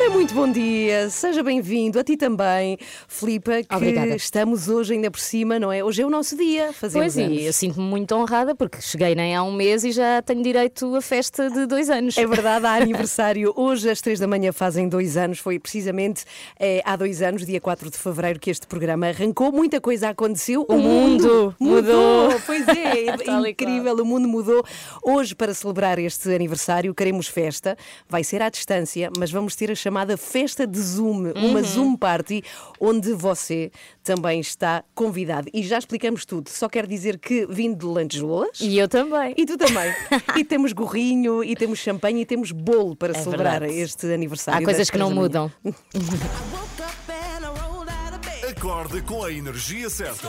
Ora, muito bom dia, seja bem-vindo, a ti também, Filipa, que Obrigada. estamos hoje ainda por cima, não é? Hoje é o nosso dia, fazemos Pois e anos. eu sinto-me muito honrada porque cheguei nem há um mês e já tenho direito à festa de dois anos. É verdade, há aniversário. Hoje, às três da manhã, fazem dois anos. Foi precisamente eh, há dois anos, dia 4 de fevereiro, que este programa arrancou. Muita coisa aconteceu. O mundo mudou. Pois é, Tal e incrível. O mundo mudou. Hoje, para celebrar este aniversário, queremos festa. Vai ser à distância, mas vamos ter a chamada Festa de Zoom, Uhum. uma Zoom Party, onde você também está convidado. E já explicamos tudo. Só quero dizer que vindo de Langeloas. E eu também. E tu também. e temos gorrinho, e temos champanhe, e temos bolo para É celebrar verdade. este aniversário. Há coisas que não mudam. Acorde com a energia certa.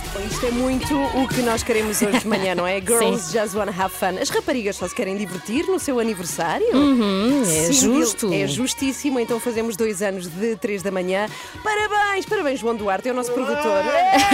Isto é muito o que nós queremos hoje de manhã, não é? Girls just wanna have fun. As raparigas só se querem divertir no seu aniversário. é justo. É justíssimo. Então fazemos dois anos de três da manhã. Parabéns, parabéns, João Duarte, é o nosso produtor.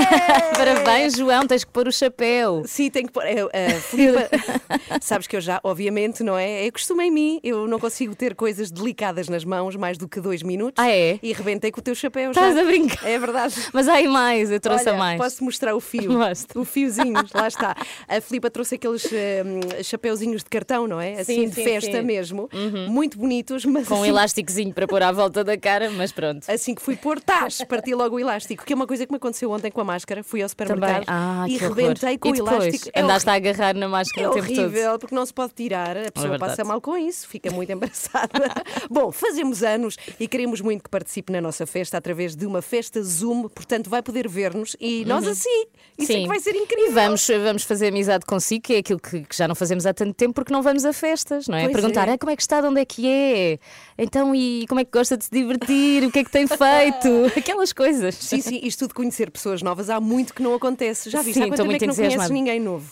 Parabéns, João, tens que pôr o chapéu. Sim, tem que pôr. É, Filipa, sabes que eu já, obviamente, não é? É costume em mim. Eu não consigo ter coisas delicadas nas mãos mais do que dois minutos. Ah, é? E rebentei com o teu chapéu Estás já. a brincar. É verdade. Mas há aí mais, eu trouxe Olha, a mais. Posso mostrar o fio? Mostra. O fiozinho, lá está. A Filipa trouxe aqueles hum, chapeuzinhos de cartão, não é? Assim, Sim, de festa sim. Uhum. mesmo. Muito bonitos, mas Com um assim, elásticozinho para pôr à volta da cara, mas pronto. assim que fui pôr, tás, parti logo o elástico. Que é uma coisa que me aconteceu ontem com a máscara. Fui ao supermercado Ah, e rebentei com e o elástico. É Andaste a horrível. agarrar na máscara É o tempo todo. horrível, porque não se pode tirar. A pessoa verdade. passa mal com isso, fica muito embaraçada. Bom, fazemos anos e queremos muito que participe na nossa festa através de uma festa Zoom, portanto vai poder ver-nos e nós assim. Isso é Uhum. Sim. que vai ser incrível. E vamos, vamos fazer amizade consigo, que é aquilo que, que já não fazemos há tanto tempo porque não vamos a festas, não é? Pois Perguntar é. "Ah, como é que está, de onde é que é? Então, e como é que gosta de se divertir? O que é que tem feito? Aquelas coisas. Sim, sim, isto de conhecer pessoas novas há muito que não acontece. Já viste? Sim, há quanto tempo é que não conheces ninguém novo?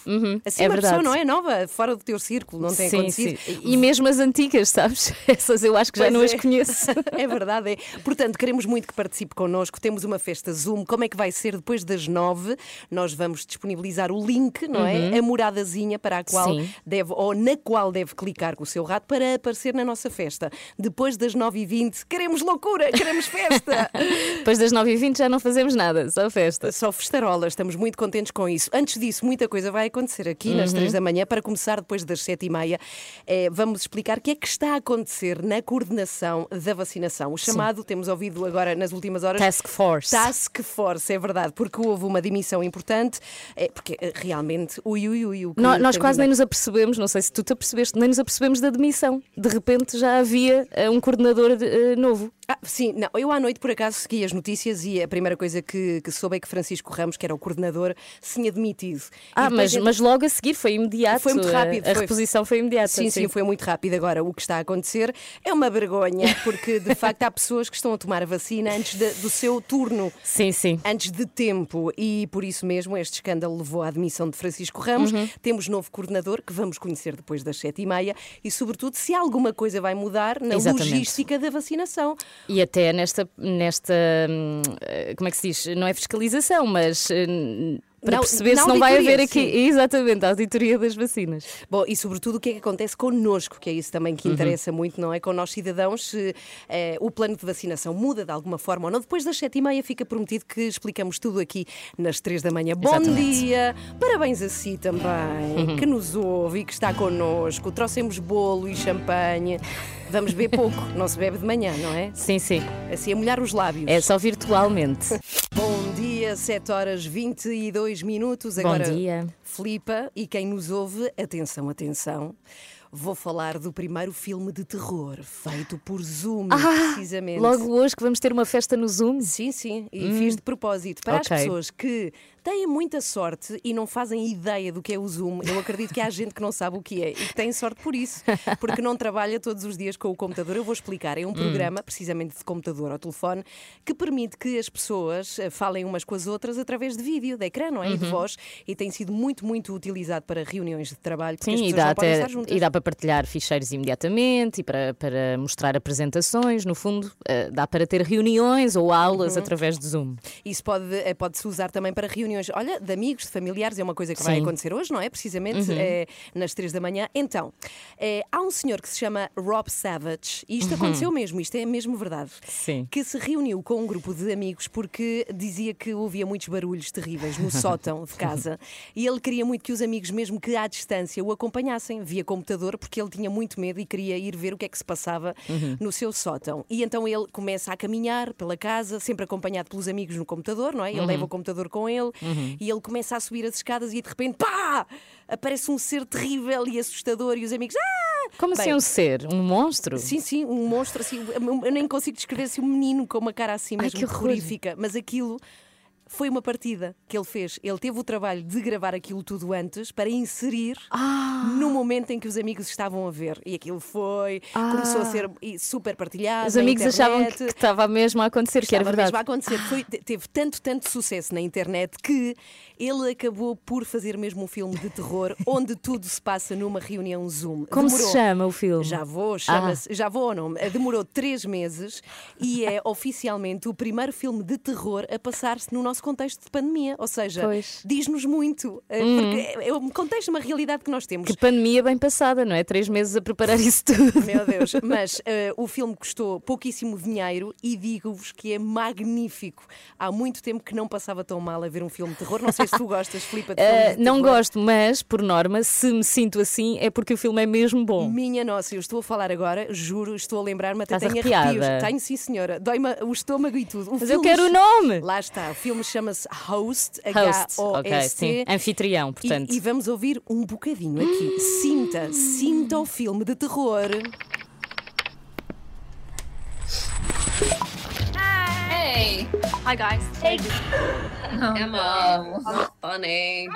Assim, é uma pessoa verdade. não é nova, fora do teu círculo, não tem sim, acontecido. sim. E mesmo as antigas, sabes? Essas eu acho que já Pois não é. as conheço. É verdade, é. Portanto, queremos muito que participe connosco. Temos uma festa Zoom. Como é que vai ser depois das nove? Nós vamos disponibilizar o link, não é? A moradazinha para a qual Uhum. Sim. deve, ou na qual deve clicar com o seu rato para aparecer na nossa festa. Depois das nove e vinte, queremos loucura, queremos festa. Depois das 9h20 já não fazemos nada, só festa. Só festarola, estamos muito contentes com isso. Antes disso, muita coisa vai acontecer aqui nas Uhum. três da manhã. Para começar, depois das sete e meia, eh, vamos explicar o que é que está a acontecer na coordenação da vacinação. O chamado, temos ouvido agora nas últimas horas. Task Force. Task Force, é verdade, porque houve uma dimissão importante, eh, porque eh, realmente, ui, ui, ui. o Nós tem quase nem nos apercebemos, não sei se tu te apercebeste, nem nos apercebemos da demissão. De repente já havia eh, um coordenador eh, novo. Ah, sim, não, eu à noite por acaso segui as notícias e a primeira coisa que, que soube é que Francisco Ramos, que era o coordenador, se tinha demitido. Ah, mas, mas logo a seguir foi imediato. Foi muito rápido, A, foi. reposição foi imediata. Sim, sim, foi muito rápido. Agora, o que está a acontecer é uma vergonha, porque de facto há pessoas que estão a tomar a vacina antes de- do seu turno. Sim, sim. Antes de tempo, e por isso mesmo este escândalo levou à admissão de Francisco Ramos. Uhum. Temos novo coordenador que vamos conhecer depois das sete e meia e, sobretudo, se alguma coisa vai mudar na Exatamente. logística da vacinação. E até nesta, nesta hum, eh, como é que se diz? Não é fiscalização, mas hum, para Na- perceber na se não vai haver aqui. sim. Exatamente, a auditoria das vacinas. Bom, e sobretudo o que é que acontece connosco, que é isso também Uhum. que interessa muito, não é? Com nós cidadãos, se eh, o plano de vacinação muda de alguma forma ou não. Depois das sete e meia fica prometido que explicamos tudo aqui nas três da manhã. Bom Exatamente. Uhum. dia! Parabéns a si também, que nos ouve e que está connosco. Trouxemos bolo e champanhe. Vamos beber pouco, não se bebe de manhã, não é? Sim, sim. Assim a molhar os lábios. É só virtualmente. Bom dia, 7 horas 22 minutos. Agora, dia. Filipa e quem nos ouve, atenção, atenção. Vou falar do primeiro filme de terror feito por Zoom, precisamente. Logo hoje que vamos ter uma festa no Zoom. Sim, sim, e fiz de propósito para ok. as pessoas que têm muita sorte e não fazem ideia do que é o Zoom. Eu acredito que há gente que não sabe o que é e que tem sorte por isso, porque não trabalha todos os dias com o computador. Eu vou explicar. É um programa, precisamente de computador ou telefone, que permite que as pessoas eh, falem umas com as outras através de vídeo, de ecrã, não é? E de voz. E tem sido muito, muito utilizado para reuniões de trabalho, porque as Sim, e pessoas dá, não podem até, estar juntas. e dá para partilhar ficheiros imediatamente e para, para mostrar apresentações. No fundo, eh, dá para ter reuniões ou aulas Uhum. através de Zoom. Isso pode, eh, pode-se usar também para reuniões, olha, de amigos, de familiares, é uma coisa que vai Sim. acontecer hoje, não é? Precisamente eh, nas três da manhã. Então, eh, há um senhor que se chama Rob Savage, e isto aconteceu mesmo, isto é mesmo verdade. Sim. Que se reuniu com um grupo de amigos porque dizia que ouvia muitos barulhos terríveis no sótão de casa e ele queria muito que os amigos, mesmo que à distância, o acompanhassem via computador, porque ele tinha muito medo e queria ir ver o que é que se passava no seu sótão. E então ele começa a caminhar pela casa, sempre acompanhado pelos amigos no computador, não é? Ele leva o computador com ele e ele começa a subir as escadas e de repente, pá! Aparece um ser terrível e assustador e os amigos, ah! Como assim um ser? Um monstro? Sim, sim, um monstro assim. Eu nem consigo descrever assim um menino com uma cara assim Ai, mesmo que horror. terrorífica. Mas aquilo foi uma partida que ele fez. Ele teve o trabalho de gravar aquilo tudo antes para inserir Ah. no momento em que os amigos estavam a ver. E aquilo foi, começou a ser e, super partilhado. Ah. Os amigos achavam que, que estava mesmo a acontecer, que era Estava verdade. mesmo a acontecer. Foi- te- teve tanto, tanto sucesso na internet que ele acabou por fazer mesmo um filme de terror onde tudo se passa numa reunião Zoom. Como Demorou- se chama o filme? já vou, chama-se, já vou ou não? Demorou três meses e é oficialmente o primeiro filme de terror a passar-se no nosso contexto de pandemia. Ou seja, diz-nos muito. eh, Porque é um contexto, uma realidade que nós temos. Que pandemia bem passada, não é? Três meses a preparar isso tudo. Meu Deus, mas eh, o filme custou pouquíssimo dinheiro e digo-vos que é magnífico. Há muito tempo que não passava tão mal a ver um filme de terror. Não sei se tu gostas, Filipe, de Uh, não gosto, mas, por norma, se me sinto assim, é porque o filme é mesmo bom. Minha nossa, eu estou a falar agora, juro, estou a lembrar-me, até Estás tenho arrepiada? arrepios. Tenho, sim, senhora. Dói-me o estômago e tudo. O Mas eu filme quero o nome! Lá está, o filme chama-se Host, Host, ok, H-O-S-T. sim. Anfitrião, E, portanto. e vamos ouvir um bocadinho aqui. Sinta, sinta o filme de terror. Hey. Hi guys. Hey. Emma. How funny.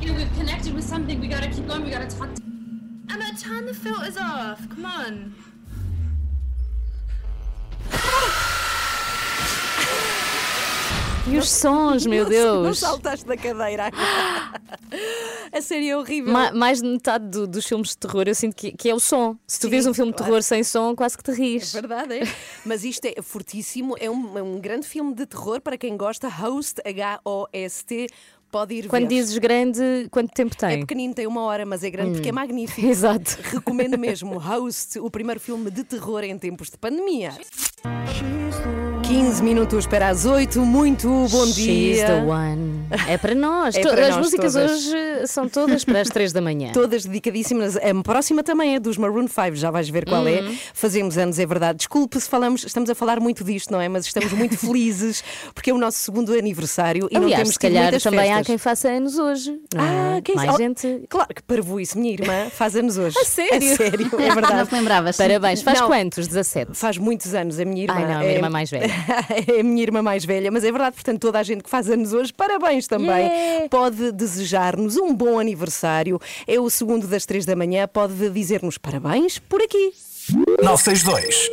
You know, we've connected with something. We gotta keep going. We gotta talk. To- Emma, turn the filters off. Come on. E os sons, meu Não Deus! saltaste da cadeira. A série é horrível. Ma- mais de metade do- dos filmes de terror eu sinto que, que é o som. Se tu Sim, vês um filme de terror sem som, quase que te rires. Verdade, é? Mas isto é fortíssimo, é um, é um grande filme de terror para quem gosta. Host, H-O-S-T, pode ir Quando ver. dizes grande, quanto tempo É tem? pequenino, tem uma hora, mas é grande porque é magnífico. Exato. Recomendo mesmo Host, o primeiro filme de terror em tempos de pandemia. 15 minutos para as 8, muito bom She's dia. the one. É para nós. É para As nós músicas todas. hoje são todas para as 3 da manhã. Todas dedicadíssimas. A próxima também é dos Maroon 5, já vais ver qual Uhum. é. Fazemos anos, é verdade. Desculpe se falamos, estamos a falar muito disto, não é? Mas estamos muito felizes porque é o nosso segundo aniversário e não Aliás, temos se calhar muitas também há festas. quem faça anos hoje. não é? Ah, quem Mais sabe? gente. Claro que parvo isso. Minha irmã faz anos hoje. A sério? A sério, é Não verdade. te lembravas? Parabéns. Faz Não. quantos? 17. Faz muitos anos a minha irmã. Ai, não, a minha irmã mais velha. É a minha irmã mais velha, mas é verdade, portanto, toda a gente que faz anos hoje, parabéns também. Yeah. Pode desejar-nos um bom aniversário. É o segundo das três da manhã, pode dizer-nos parabéns por aqui. 962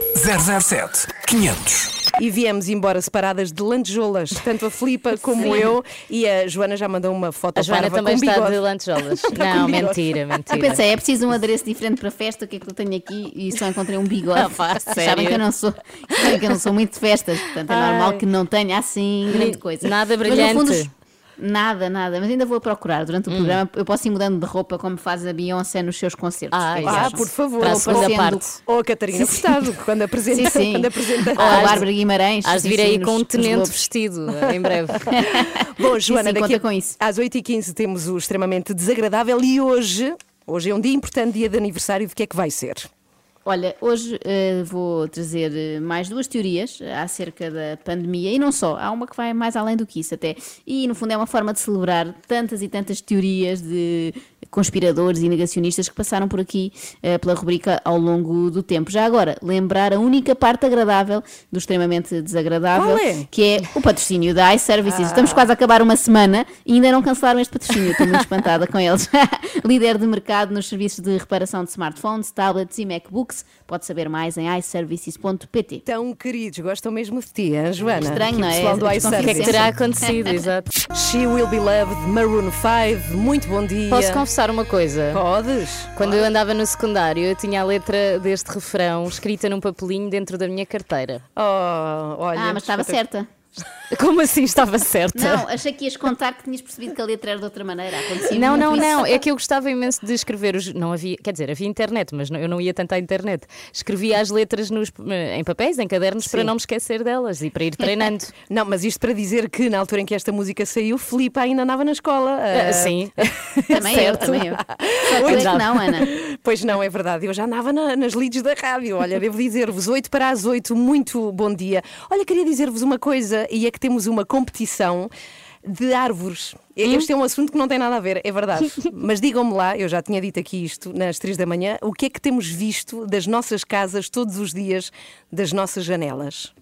007 500. E viemos embora separadas de lantejoulas, tanto a Filipa como eu, e a Joana já mandou uma foto A Joana também com está bigode. de lantejoulas. Não, bigode. mentira, Eu mentira. pensei, é preciso um adereço diferente para a festa, o que é que eu tenho aqui? E só encontrei um bigode. Ah, pá, Sabem sério? que eu não sou, sabem que eu não sou muito de festas, portanto é Ai. normal que não tenha assim grande coisa. Nada Mas, no fundo, brilhante. os- Nada, nada, mas ainda vou procurar durante o programa. Eu posso ir mudando de roupa como faz a Beyoncé nos seus concertos. Ah, é Ah, por favor. Para a ou segunda parecendo- parte. Ou a Catarina Sim. Furtado, quando apresenta. Sim, sim. Quando apresenta Ou a Bárbara Guimarães. Hás de vir aí com um tenente vestido em breve. Bom, Joana, sim, daqui com isso. às 8h15 temos o extremamente desagradável e hoje, hoje é um dia importante, dia de aniversário, de que é que vai ser? Olha, hoje eh, vou trazer eh, mais duas teorias eh, acerca da pandemia e não só, há uma que vai mais além do que isso até. E no fundo é uma forma de celebrar tantas e tantas teorias de conspiradores e negacionistas que passaram por aqui eh, pela rubrica ao longo do tempo. Já agora, lembrar a única parte agradável do extremamente desagradável, é? que é o patrocínio da iServices. Estamos quase a acabar uma semana e ainda não cancelaram este patrocínio. Estou muito espantada com eles. Líder de mercado nos serviços de reparação de smartphones, tablets e MacBooks. Pode saber mais em iServices.pt. Tão queridos, gostam mesmo de ti, hein, Joana? Estranho, não é? O que é que terá acontecido? Exato. She Will Be Loved, Maroon 5, muito bom dia. Posso confessar uma coisa? Podes? Quando eu andava no secundário, eu tinha a letra deste refrão escrita num papelinho dentro da minha carteira. Oh, olha. Ah, mas estava certa. Como assim estava certa? Não, achei que ias contar que tinhas percebido que a letra era de outra maneira. Acontecia Não, não, isso. não. É que eu gostava imenso de escrever os. Não havia, quer dizer, havia internet, mas não- eu não ia tanto à internet. Escrevia as letras nos, em papéis, em cadernos, para Sim. não me esquecer delas e para ir treinando. Não, mas isto para dizer que na altura em que esta música saiu, Filipe ainda andava na escola. Ah, sim. Também eu, Certo. também eu. Só que Exato. não, Ana. Pois não, é verdade. Eu já andava na- nas leads da rádio. Olha, devo dizer-vos, 8 para as 8, muito bom dia. Olha, queria dizer-vos uma coisa, e é que temos uma competição de árvores. Este é um assunto que não tem nada a ver, é verdade. Mas digam-me lá, eu já tinha dito aqui isto nas 3 da manhã, o que é que temos visto das nossas casas todos os dias, das nossas janelas?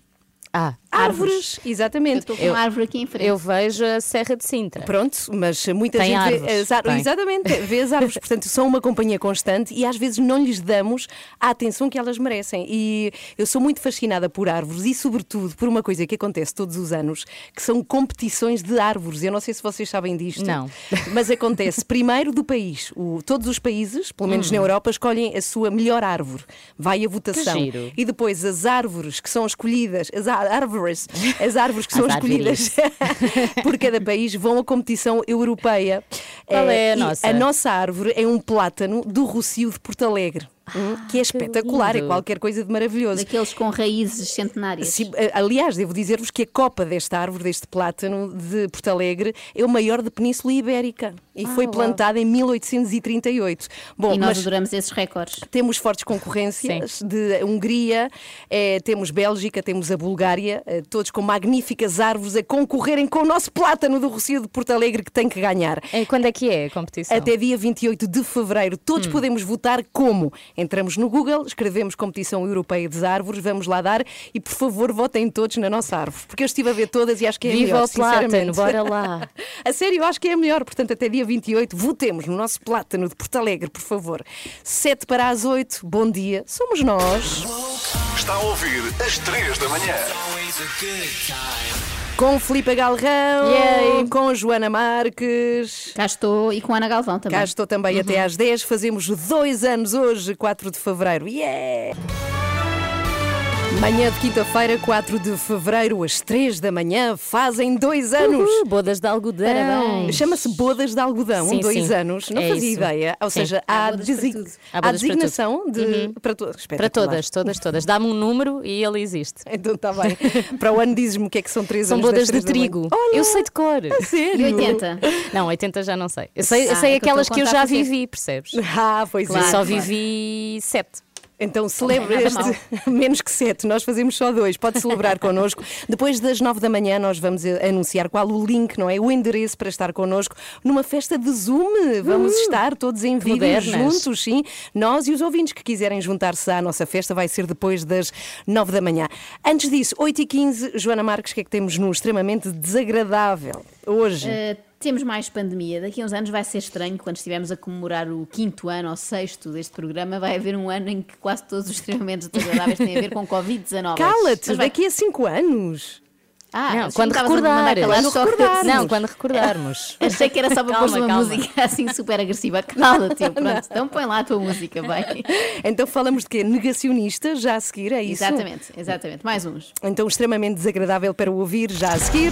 Ah, Árvores, Eu exatamente. estou com uma árvore aqui em frente. eu vejo a Serra de Sintra. Pronto, mas muita Tem gente vê árvores, as árvores. tem. Exatamente, vê as árvores. Portanto, são uma companhia constante e às vezes não lhes damos a atenção que elas merecem. E eu sou muito fascinada por árvores e, sobretudo, por uma coisa que acontece todos os anos, que são competições de árvores. Eu não sei se vocês sabem disto. Não. Mas acontece primeiro do país. O- todos os países, pelo menos na Europa, escolhem a sua melhor árvore. Vai a votação. Hum. giro. E depois as árvores que são escolhidas, as á- árvores, as árvores que são As escolhidas por cada país vão à competição europeia. Qual Eh, é a e nossa? A nossa árvore é um plátano do Rocio de Porto Alegre, hum, que é espetacular, é lindo. qualquer coisa de maravilhoso. Daqueles com raízes centenárias. Sim, eh, aliás, devo dizer-vos que a copa desta árvore, deste plátano de Porto Alegre, é o maior da Península Ibérica e foi uau. plantada em 1838. Bom, e nós mas adoramos esses recordes. temos fortes concorrências de Hungria, eh, temos Bélgica, temos a Bulgária, eh, todos com magníficas árvores a concorrerem com o nosso plátano do Rocio de Porto Alegre que tem que ganhar. É, quando é que é a competição? Até dia 28 de fevereiro, todos podemos votar como? Entramos no Google, escrevemos Competição Europeia das Árvores, vamos lá dar e por favor votem todos na nossa árvore, porque eu estive a ver todas e acho que é a Viva melhor, o plátano, sinceramente. bora lá. A sério, eu acho que é a melhor, portanto até dia 28 votemos no nosso plátano de Porto Alegre, por favor. 7 para as 8, bom dia, somos nós. Está a ouvir às 3 da manhã. Com Filipe Galrão, com Joana Marques. Cá estou e com Ana Galvão também. Cá estou também até às 10. Fazemos dois anos hoje, 4 de fevereiro. Yeah! Manhã de quinta-feira, 4 de fevereiro, às 3 da manhã, fazem dois anos. Uhul, bodas de algodão. Chama-se bodas de algodão, Sim, dois sim. anos. Não É fazia isso. ideia. Ou Sim. seja, Há há, para. Há há bodas para designação de. Para, to- Para espetacular. todas, todas, todas. Dá-me um número e ele existe. Então está bem. Para o ano dizes-me o que é que são três São anos das bodas de trigo. Olha, Eu sei de cor. sério? E 80? Não, 80 já não sei. Eu sei, Ah, sei é que eu aquelas que eu já vivi, percebes? Ah, pois Claro. é. Só claro. vivi 7. Então celebra este menos que sete, nós fazemos só dois. Pode celebrar connosco. Depois das nove da manhã, nós vamos anunciar qual o link, não é? O endereço para estar connosco numa festa de Zoom. Vamos estar todos em vídeo juntos, sim. Nós e os ouvintes que quiserem juntar-se à nossa festa vai ser depois das nove da manhã. Antes disso, 8 e 15 Joana Marques, o que é que temos no extremamente desagradável hoje? Uh, temos mais pandemia. Daqui a uns anos vai ser estranho, quando estivermos a comemorar o quinto ano ou sexto deste programa, vai haver um ano em que quase todos os extremamente desagradáveis têm a ver com Covid-19. Cala-te, vai- daqui a cinco anos. Ah, Não, quando recordares. Quando só que- recordares. Não, quando recordarmos. Achei que era só para Calma, pôr uma calma. música assim super agressiva. Cala-te, pronto. Então põe lá a tua música, bem. Então falamos de quê? Negacionista, já a seguir, é isso? Exatamente, exatamente. Mais uns. Então, extremamente desagradável para o ouvir já a seguir.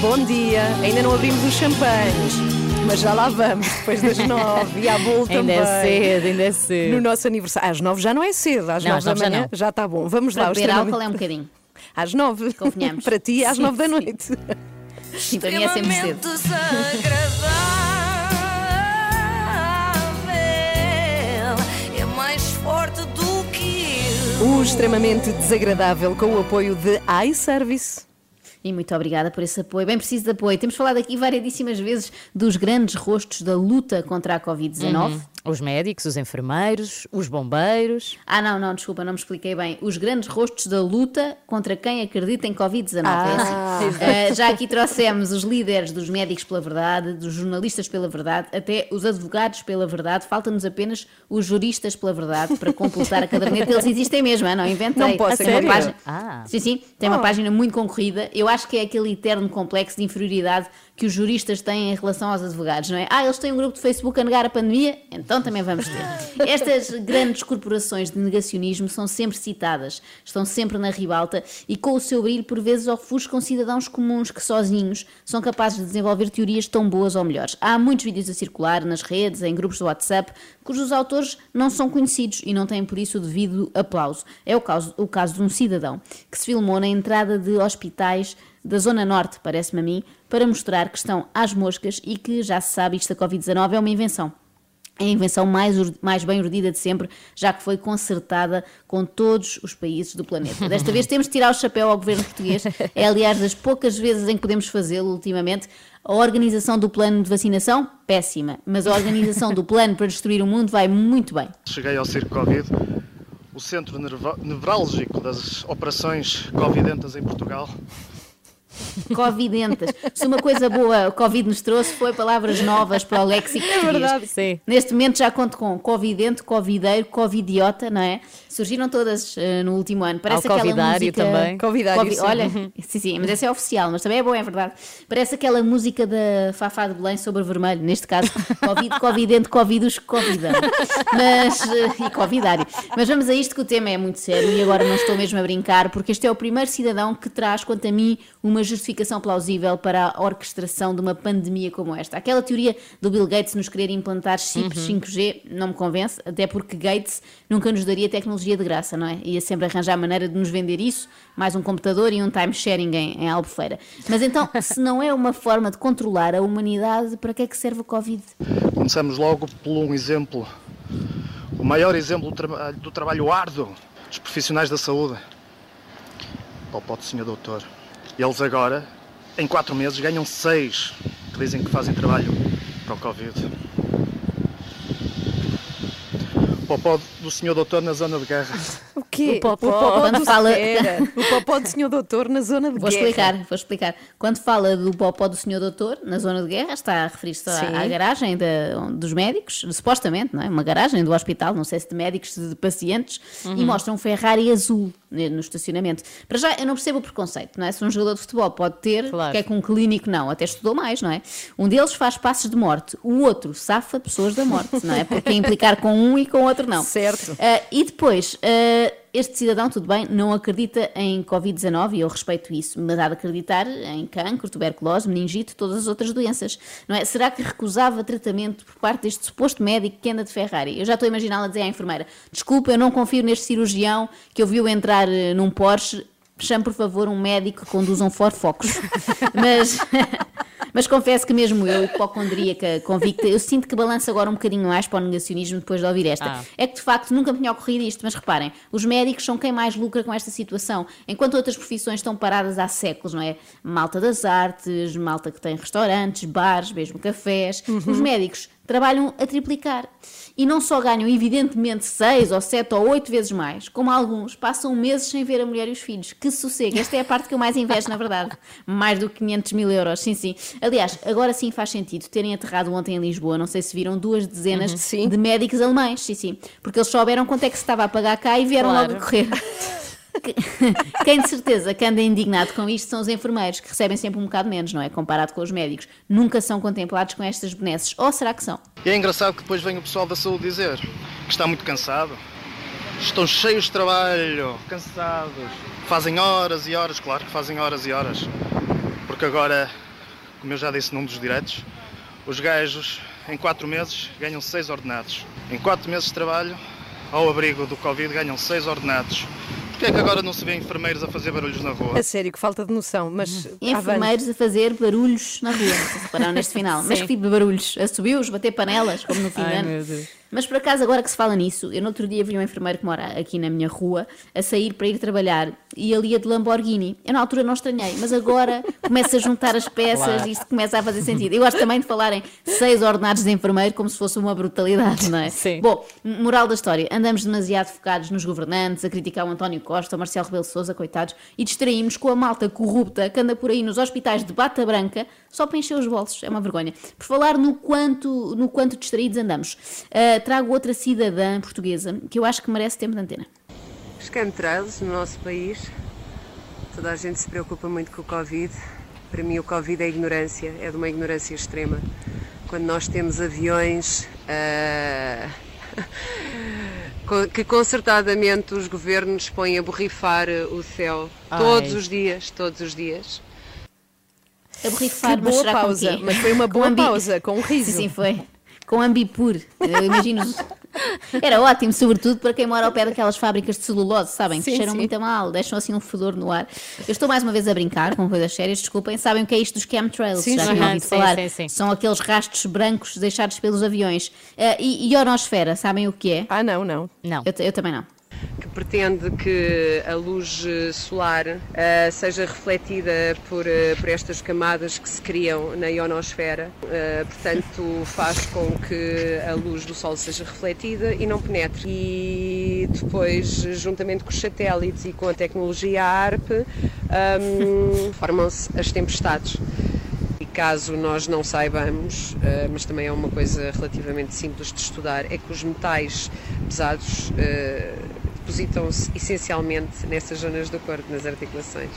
Bom dia. Ainda não abrimos os champanhes. Mas já lá vamos, depois das nove e à Ainda também. é cedo, ainda é cedo. No nosso aniversário. Às nove já não é cedo, às Não, nove da já manhã não. já está bom. Vamos Para lá, beber extremamente- álcool é um bocadinho. Às nove. Convenhamos. Para ti, às Sim, nove da noite. Sim, para mim é sempre cedo. desagradável é mais forte do que eu. O extremamente desagradável com o apoio de iService. E muito obrigada por esse apoio. Bem preciso de apoio. Temos falado aqui variedíssimas vezes dos grandes rostos da luta contra a Covid-19. Os médicos, os enfermeiros, os bombeiros. Ah, não, não, desculpa, não me expliquei bem. Os grandes rostos da luta contra quem acredita em Covid-19. Ah, é assim. Ah, já aqui trouxemos os líderes dos médicos pela verdade, dos jornalistas pela verdade, até os advogados pela verdade. Falta-nos apenas os juristas pela verdade para completar a caderneta. Eles existem mesmo, ah, não inventei. Não posso Tem uma página- Ah. Sim, sim, tem uma página muito concorrida. Eu acho que é aquele eterno complexo de inferioridade que os juristas têm em relação aos advogados, não é? Ah, eles têm um grupo de Facebook a negar a pandemia, então também vamos ter. Estas grandes corporações de negacionismo são sempre citadas, estão sempre na ribalta e com o seu brilho por vezes ofuscam cidadãos comuns que sozinhos são capazes de desenvolver teorias tão boas ou melhores. Há muitos vídeos a circular nas redes, em grupos do WhatsApp, cujos autores não são conhecidos e não têm por isso o devido aplauso. É o caso, o caso de um cidadão que se filmou na entrada de hospitais da Zona Norte, parece-me a mim, para mostrar que estão às moscas e que já se sabe isto da Covid-19 é uma invenção. É a invenção mais, mais bem urdida de sempre, já que foi concertada com todos os países do planeta. Desta vez temos de tirar o chapéu ao governo português. É, aliás, das poucas vezes em que podemos fazê-lo ultimamente. A organização do plano de vacinação, péssima. Mas a organização do plano para destruir o mundo vai muito bem. Cheguei ao Circo Covid, o centro nevrálgico das operações covidentas em Portugal. Covidentas. Se uma coisa boa o Covid nos trouxe foi palavras novas para o léxico português. Sim. Neste momento já conto com Covidente, Covideiro, Covidiota, não é? Surgiram todas eh, no último ano. Parece Ao aquela Covidário música... também. Covidário, Covi- sim. Olha, sim, sim, mas esse é oficial, mas também é bom, é verdade. Parece aquela música da Fafá de Belém sobre vermelho, neste caso, Covid, Covidente, Covidus, Covidão. Mas, eh, e Covidário. Mas vamos a isto que o tema é muito sério e agora não estou mesmo a brincar, porque este é o primeiro cidadão que traz, quanto a mim, uma justificação plausível para a orquestração de uma pandemia como esta. Aquela teoria do Bill Gates nos querer implantar chips 5G não me convence, até porque Gates nunca nos daria tecnologia de graça, não é? Ia sempre arranjar maneira de nos vender isso, mais um computador e um time-sharing em, em Albufeira. Mas então, se não é uma forma de controlar a humanidade, para que é que serve o Covid? Começamos logo por um exemplo, o maior exemplo do, traba- do trabalho árduo dos profissionais da saúde. Popó do senhor doutor. Eles agora, em quatro meses, ganham seis que dizem que fazem trabalho para o Covid. Popó do senhor doutor na zona de guerra. O quê? O popó, quando do fala- Espera. O popó do senhor doutor na zona de Vou guerra. explicar, vou explicar. Quando fala do popó do senhor doutor, na zona de guerra, está a referir-se à, garagem da- dos médicos, supostamente, não é? Uma garagem do hospital, não sei se de médicos, de pacientes, e mostra um Ferrari azul né, no estacionamento. Para já, eu não percebo o preconceito, não é? Se um jogador de futebol pode ter, Claro. porque é que um clínico não? Até estudou mais, não é? Um deles faz passos de morte, o outro safa pessoas da morte, não é? Porque é implicar com um e com o outro não. Certo. Ah, e depois, ah, este cidadão, tudo bem, não acredita em Covid-19 e eu respeito isso, mas há de acreditar em cancro, tuberculose, meningite, todas as outras doenças. Não é? Será que recusava tratamento por parte deste suposto médico que anda de Ferrari? Eu já estou a imaginá-la dizer à enfermeira: desculpa, eu não confio neste cirurgião que eu viu entrar eh, num Porsche. Chame, por favor, um médico que conduza um Ford Focus. mas. Mas confesso que mesmo eu, hipocondríaca, convicta, eu sinto que balanço agora um bocadinho mais para o negacionismo depois de ouvir esta. Ah. É que de facto nunca me tinha ocorrido isto, mas reparem, os médicos são quem mais lucra com esta situação, enquanto outras profissões estão paradas há séculos, não é? Malta das artes, malta que tem restaurantes, bares, mesmo cafés. Os médicos trabalham a triplicar. E não só ganham, evidentemente, seis ou sete ou oito vezes mais, como alguns passam meses sem ver a mulher e os filhos. Que sossego. Esta é a parte que eu mais invejo, na verdade. Mais do que 500 mil euros, sim, sim. Aliás, agora sim faz sentido terem aterrado ontem em Lisboa, não sei se viram, duas dezenas Sim. de médicos alemães, sim, sim. Porque eles souberam quanto é que se estava a pagar cá e vieram Claro. logo correr. Que- Quem de certeza que anda indignado com isto são os enfermeiros, que recebem sempre um bocado menos, não é? Comparado com os médicos. Nunca são contemplados com estas benesses. Ou será que são? E é engraçado que depois vem o pessoal da saúde dizer que está muito cansado. Estão cheios de trabalho, cansados. Fazem horas e horas, claro que fazem horas e horas. Porque agora, como eu já disse num dos diretos, Os gajos, em 4 meses, ganham 6 ordenados. Em 4 meses de trabalho, ao abrigo do Covid, ganham 6 ordenados. Porquê é que agora não se vê enfermeiros a fazer barulhos na rua? A sério, que falta de noção, mas. avante. Enfermeiros a fazer barulhos na rua. Se repararam neste final. Mas que tipo de barulhos? A subiu-os, bater panelas, como no fim Ai, ano. meu Deus. Mas por acaso, agora que se fala nisso, eu no outro dia vi um enfermeiro que mora aqui na minha rua a sair para ir trabalhar e ele ia de Lamborghini. Eu na altura não estranhei, mas agora começa a juntar as peças e isto começa a fazer sentido. Eu gosto também de falarem seis ordenados de enfermeiro como se fosse uma brutalidade, não é? Sim. Bom, moral da história: andamos demasiado focados nos governantes, a criticar o António Costa, Marcelo Rebelo Souza, coitados, e distraímos com a malta corrupta que anda por aí nos hospitais de bata branca só para encher os bolsos. É uma vergonha. Por falar no quanto, no quanto distraídos andamos, ah, trago outra cidadã portuguesa que eu acho que merece tempo de antena. Os chemtrails no nosso país, toda a gente se preocupa muito com o Covid. Para mim, o Covid é ignorância, é de uma ignorância extrema. Quando nós temos aviões co- que concertadamente os governos põem a borrifar o céu todos Ai. os dias, todos os dias. A borrifar, Que mas boa pausa, mas foi uma boa pausa, com um riso. Sim, sim, foi. Com ambipur. Eu imagino. Era ótimo, sobretudo para quem mora ao pé daquelas fábricas de celulose, sabem? Que cheiram sim. muito a mal, deixam assim um fedor no ar. Eu estou mais uma vez a brincar com coisas sérias, desculpem. Sabem o que é isto dos chemtrails? Sim, Já sim. tinham ouvido sim, falar? sim, sim. São aqueles rastros brancos deixados pelos aviões. Ah, e, e ionosfera, sabem o que é? Ah, não, não. Não. Eu, eu também não. Pretende que a luz eh, solar eh, seja refletida por, eh, por estas camadas que se criam na ionosfera. Eh, portanto, faz com que a luz do Sol seja refletida e não penetre. E depois, juntamente com os satélites e com a tecnologia ARP, ahm, formam-se as tempestades. Caso nós não saibamos, mas também é uma coisa relativamente simples de estudar, é que os metais pesados depositam-se essencialmente nessas zonas do corpo, nas articulações.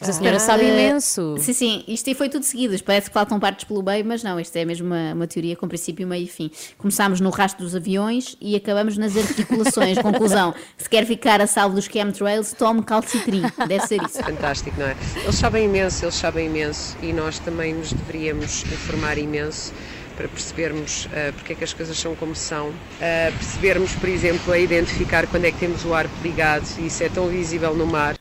Mas a senhora sabe Ah, imenso. Sim, sim, isto foi tudo seguido. Parece que faltam partes pelo meio, mas não, isto é mesmo uma, uma teoria com princípio, meio e fim. Começámos no rastro dos aviões e acabamos nas articulações. Conclusão: se quer ficar a salvo dos chemtrails, tome calcitrim. Deve ser isso. Fantástico, não é? Eles sabem imenso, eles sabem imenso e nós também nos deveríamos informar imenso para percebermos ah, porque é que as coisas são como são. Ah, percebermos, por exemplo, a identificar quando é que temos o arco ligado e isso é tão visível no mar.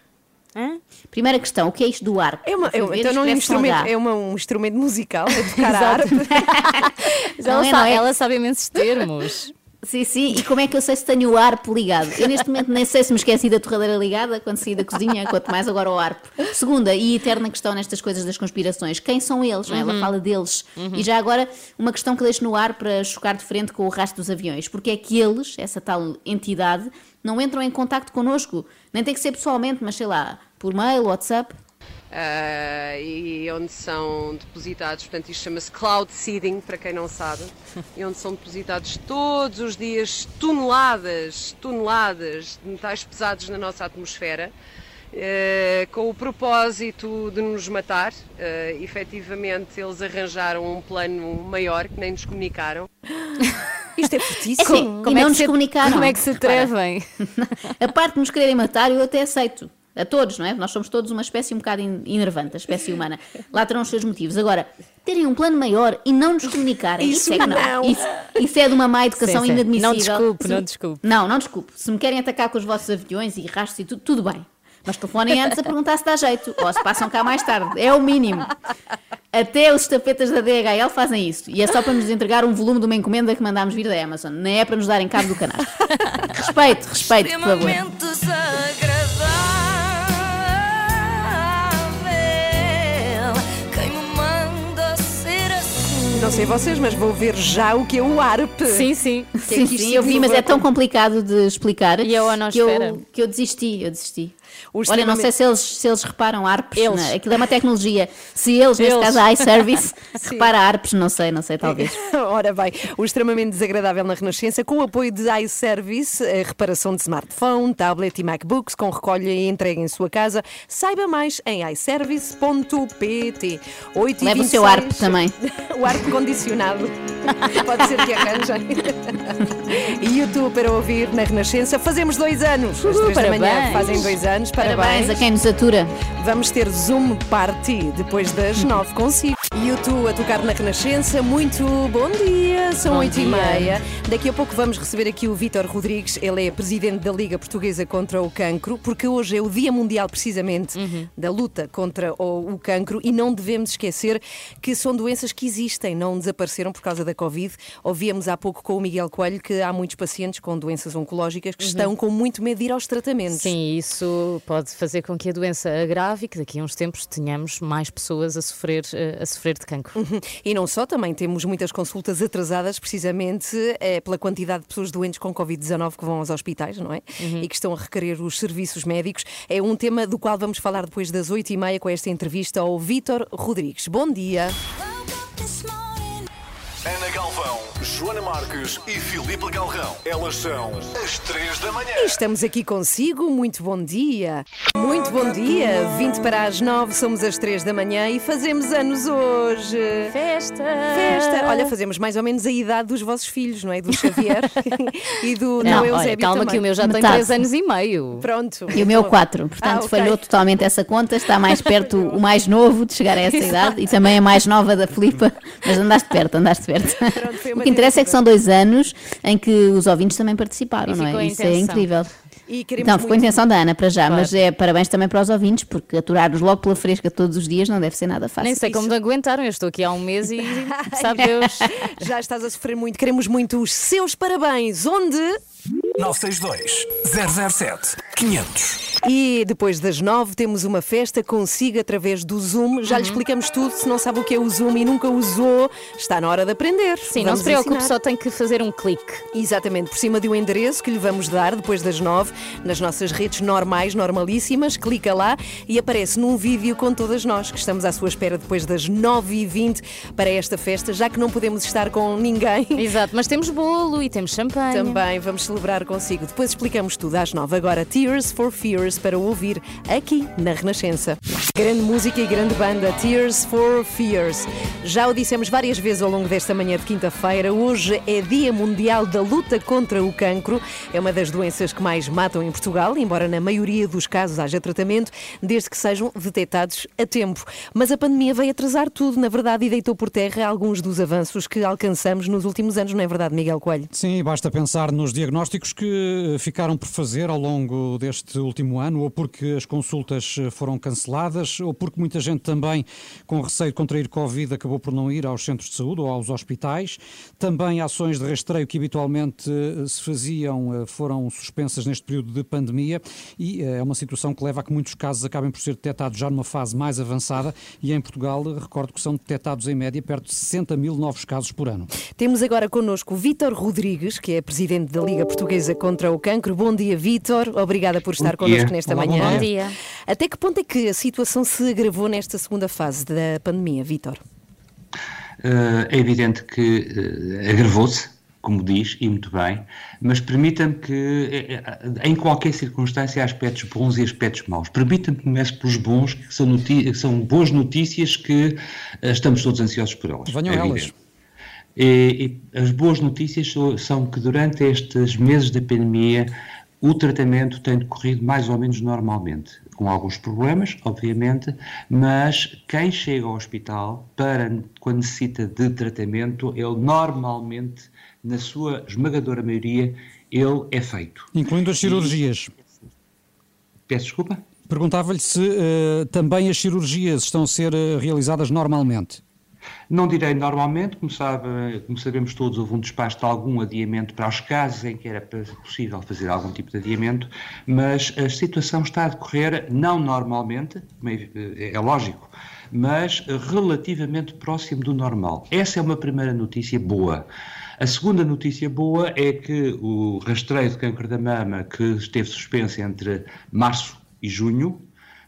Primeira questão: o que é isto do arco? É uma, é, então não é um instrumento, é uma- um instrumento musical, é tocar a harpa. Ela, é, sabe, é? ela sabe imensos termos. Sim, sim, e como é que eu sei se tenho o arpo ligado? Eu neste momento nem sei se me esqueci da torradeira ligada quando saí da cozinha, quanto mais agora o arpo. Segunda e eterna questão nestas coisas das conspirações: quem são eles? é? Ela fala deles. E já agora, uma questão que deixo no ar para chocar de frente com o rastro dos aviões: porque é que eles, essa tal entidade, não entram em contacto connosco? Nem tem que ser pessoalmente, mas sei lá, por mail, WhatsApp. Ah, e onde são depositados, portanto isto chama-se cloud seeding, para quem não sabe, e onde são depositados todos os dias toneladas, toneladas de metais pesados na nossa atmosfera, eh, com o propósito de nos matar. Eh, efetivamente eles arranjaram um plano maior que nem nos comunicaram. Isto é É fortíssimo. assim, Como e é não que nos se- comunicaram. Como é que se atrevem? A parte de nos quererem matar, eu até aceito. A todos, não é? Nós somos todos uma espécie um bocado enervante, a espécie humana. Lá terão os seus motivos. Agora, terem um plano maior e não nos comunicarem, isso, Isso é que não. não. Isso, isso é de uma má educação Sim, sim. inadmissível. Não desculpe, não desculpe. Não, não desculpe. Se me querem atacar com os vossos aviões e rastros e tudo, tudo bem. Mas telefonem antes a perguntar se dá jeito. Ou se passam cá mais tarde. É o mínimo. Até os tapetas da DHL fazem isso. E é só para nos entregar um volume de uma encomenda que mandámos vir da Amazon. Nem é para nos darem cabo do canal. Respeito, respeito, por favor. Extremamente desagradável. Não sei vocês, mas vou ver já o que é o ARP. Sim, sim. Que é Sim, que isto sim, eu vi, mas é tão complicado de explicar E a que ionosfera? eu, que eu desisti, eu desisti. Olha, não extremamente- sei se eles, se eles reparam harpes, Eles. né? aquilo é uma tecnologia. Se eles, neste Eles. caso a iService, repara harpes, não sei, não sei, talvez. Ora bem, o extremamente desagradável na Renascença, com o apoio de iService, a reparação de smartphone, tablet e MacBooks, com recolha e entrega em sua casa. Saiba mais em iService.pt. 8 Leva o 26. seu harpe também. o arco condicionado. Pode ser que arranjem. e YouTube para ouvir na Renascença. Fazemos dois anos. Às três da manhã parabéns. fazem dois anos. Parabéns. Parabéns a quem nos atura. Vamos ter Zoom Party depois das nove consigo. E o tu a tocar na Renascença, muito bom dia, são oito e meia. Daqui a pouco vamos receber aqui o Vítor Rodrigues, ele é presidente da Liga Portuguesa contra o Cancro, porque hoje é o Dia Mundial precisamente Uhum. da luta contra o, o cancro e não devemos esquecer que são doenças que existem, não desapareceram por causa da Covid. Ouvíamos há pouco com o Miguel Coelho que há muitos pacientes com doenças oncológicas que estão com muito medo de ir aos tratamentos. Uhum. Sim, isso pode fazer com que a doença agrave e que daqui a uns tempos tenhamos mais pessoas a sofrer, eh, a sofrer de cancro. E não só, também temos muitas consultas atrasadas, precisamente eh, pela quantidade de pessoas doentes com Covid-19 que vão aos hospitais, não é? E que estão a requerer os serviços médicos. É um tema do qual vamos falar depois das oito e meia com esta entrevista ao Vítor Rodrigues. Bom dia. Ana Galvão, Joana Marques e Filipe Galrão. Elas são as três da manhã. E Estamos aqui consigo, muito bom dia. Muito bom dia. 20 para as 9, somos às 3 da manhã e fazemos anos hoje. Festa! Festa! Olha, fazemos mais ou menos a idade dos vossos filhos, não é? Do Xavier e do, Não, do Eusébio olha, calma também. que o meu já tem Metade. 3 anos e meio. Pronto. E o meu 4, portanto Ah, ok. falhou totalmente essa conta. Está mais perto o mais novo de chegar a essa idade e também a mais nova da Filipa, mas andaste perto, andaste perto. foi uma o que interessa é que são dois anos em que os ouvintes também participaram, E não é? Isso é incrível. E Então, ficou a intenção da Ana para já, Claro. mas é parabéns também para os ouvintes, porque aturar-nos logo pela fresca todos os dias não deve ser nada fácil. Nem sei como aguentaram, eu estou aqui há um mês e sabe Deus. Já estás a sofrer muito. Queremos muito os seus parabéns. Onde? 962 007 500. E depois das nove temos uma festa consigo através do Zoom. Já lhe Uhum. explicamos tudo. Se não sabe o que é o Zoom e nunca usou, está na hora de aprender. Sim, não Vamos se preocupe, ensinar. só tem que fazer um clique. Exatamente, por cima de um endereço que lhe vamos dar depois das nove, nas nossas redes normais, normalíssimas, clica lá e aparece num vídeo com todas nós, que estamos à sua espera depois das nove e vinte para esta festa, já que não podemos estar com ninguém. Exato, mas temos bolo e temos champanhe. Também vamos celebrar consigo. Depois explicamos tudo às nove. Agora, Tears for Fears para ouvir aqui na Renascença. Grande música e grande banda, Tears for Fears. Já o dissemos várias vezes ao longo desta manhã de quinta-feira. Hoje é Dia Mundial da Luta contra o Cancro. É uma das doenças que mais matam em Portugal, embora na maioria dos casos haja tratamento, desde que sejam detectados a tempo. Mas a pandemia veio atrasar tudo, na verdade, e deitou por terra alguns dos avanços que alcançamos nos últimos anos, não é verdade, Miguel Coelho? Sim, basta pensar nos diagnósticos que eh, ficaram por fazer ao longo deste último ano, ou porque as consultas foram canceladas, ou porque muita gente também, com receio de contrair Covid, acabou por não ir aos centros de saúde ou aos hospitais. Também ações de rastreio que habitualmente eh, se faziam eh, foram suspensas neste período de pandemia e eh, é uma situação que leva a que muitos casos acabem por ser detectados já numa fase mais avançada e em Portugal, recordo que são detectados em média perto de 60 mil novos casos por ano. Temos agora connosco Vítor Rodrigues, que é presidente da Liga Portuguesa contra o Cancro. Bom dia, Vítor. Obrigada por estar connosco nesta Olá, manhã. Bom dia. Até que ponto é que a situação se agravou nesta segunda fase da pandemia, Vítor? Eh, é evidente que eh, agravou-se, como diz, e muito bem, mas permita-me que, eh, em qualquer circunstância, há aspectos bons e aspectos maus. Permita-me que comece pelos bons, que são, que são boas notícias que eh, estamos todos ansiosos por elas. Venham é elas. evidente. E, e as boas notícias são que durante estes meses da pandemia o tratamento tem decorrido mais ou menos normalmente, com alguns problemas, obviamente, mas quem chega ao hospital para quando necessita de tratamento, ele normalmente, na sua esmagadora maioria, ele é feito. Incluindo as cirurgias. Peço desculpa? Perguntava-lhe se eh, também as cirurgias estão a ser eh, realizadas normalmente. Não direi normalmente, como, sabe, como sabemos todos, houve um despacho de algum adiamento para os casos em que era possível fazer algum tipo de adiamento, mas a situação está a decorrer não normalmente, como é, é lógico, mas relativamente próximo do normal. Essa é uma primeira notícia boa. A segunda notícia boa é que o rastreio de câncer da mama, que esteve suspenso entre março e junho,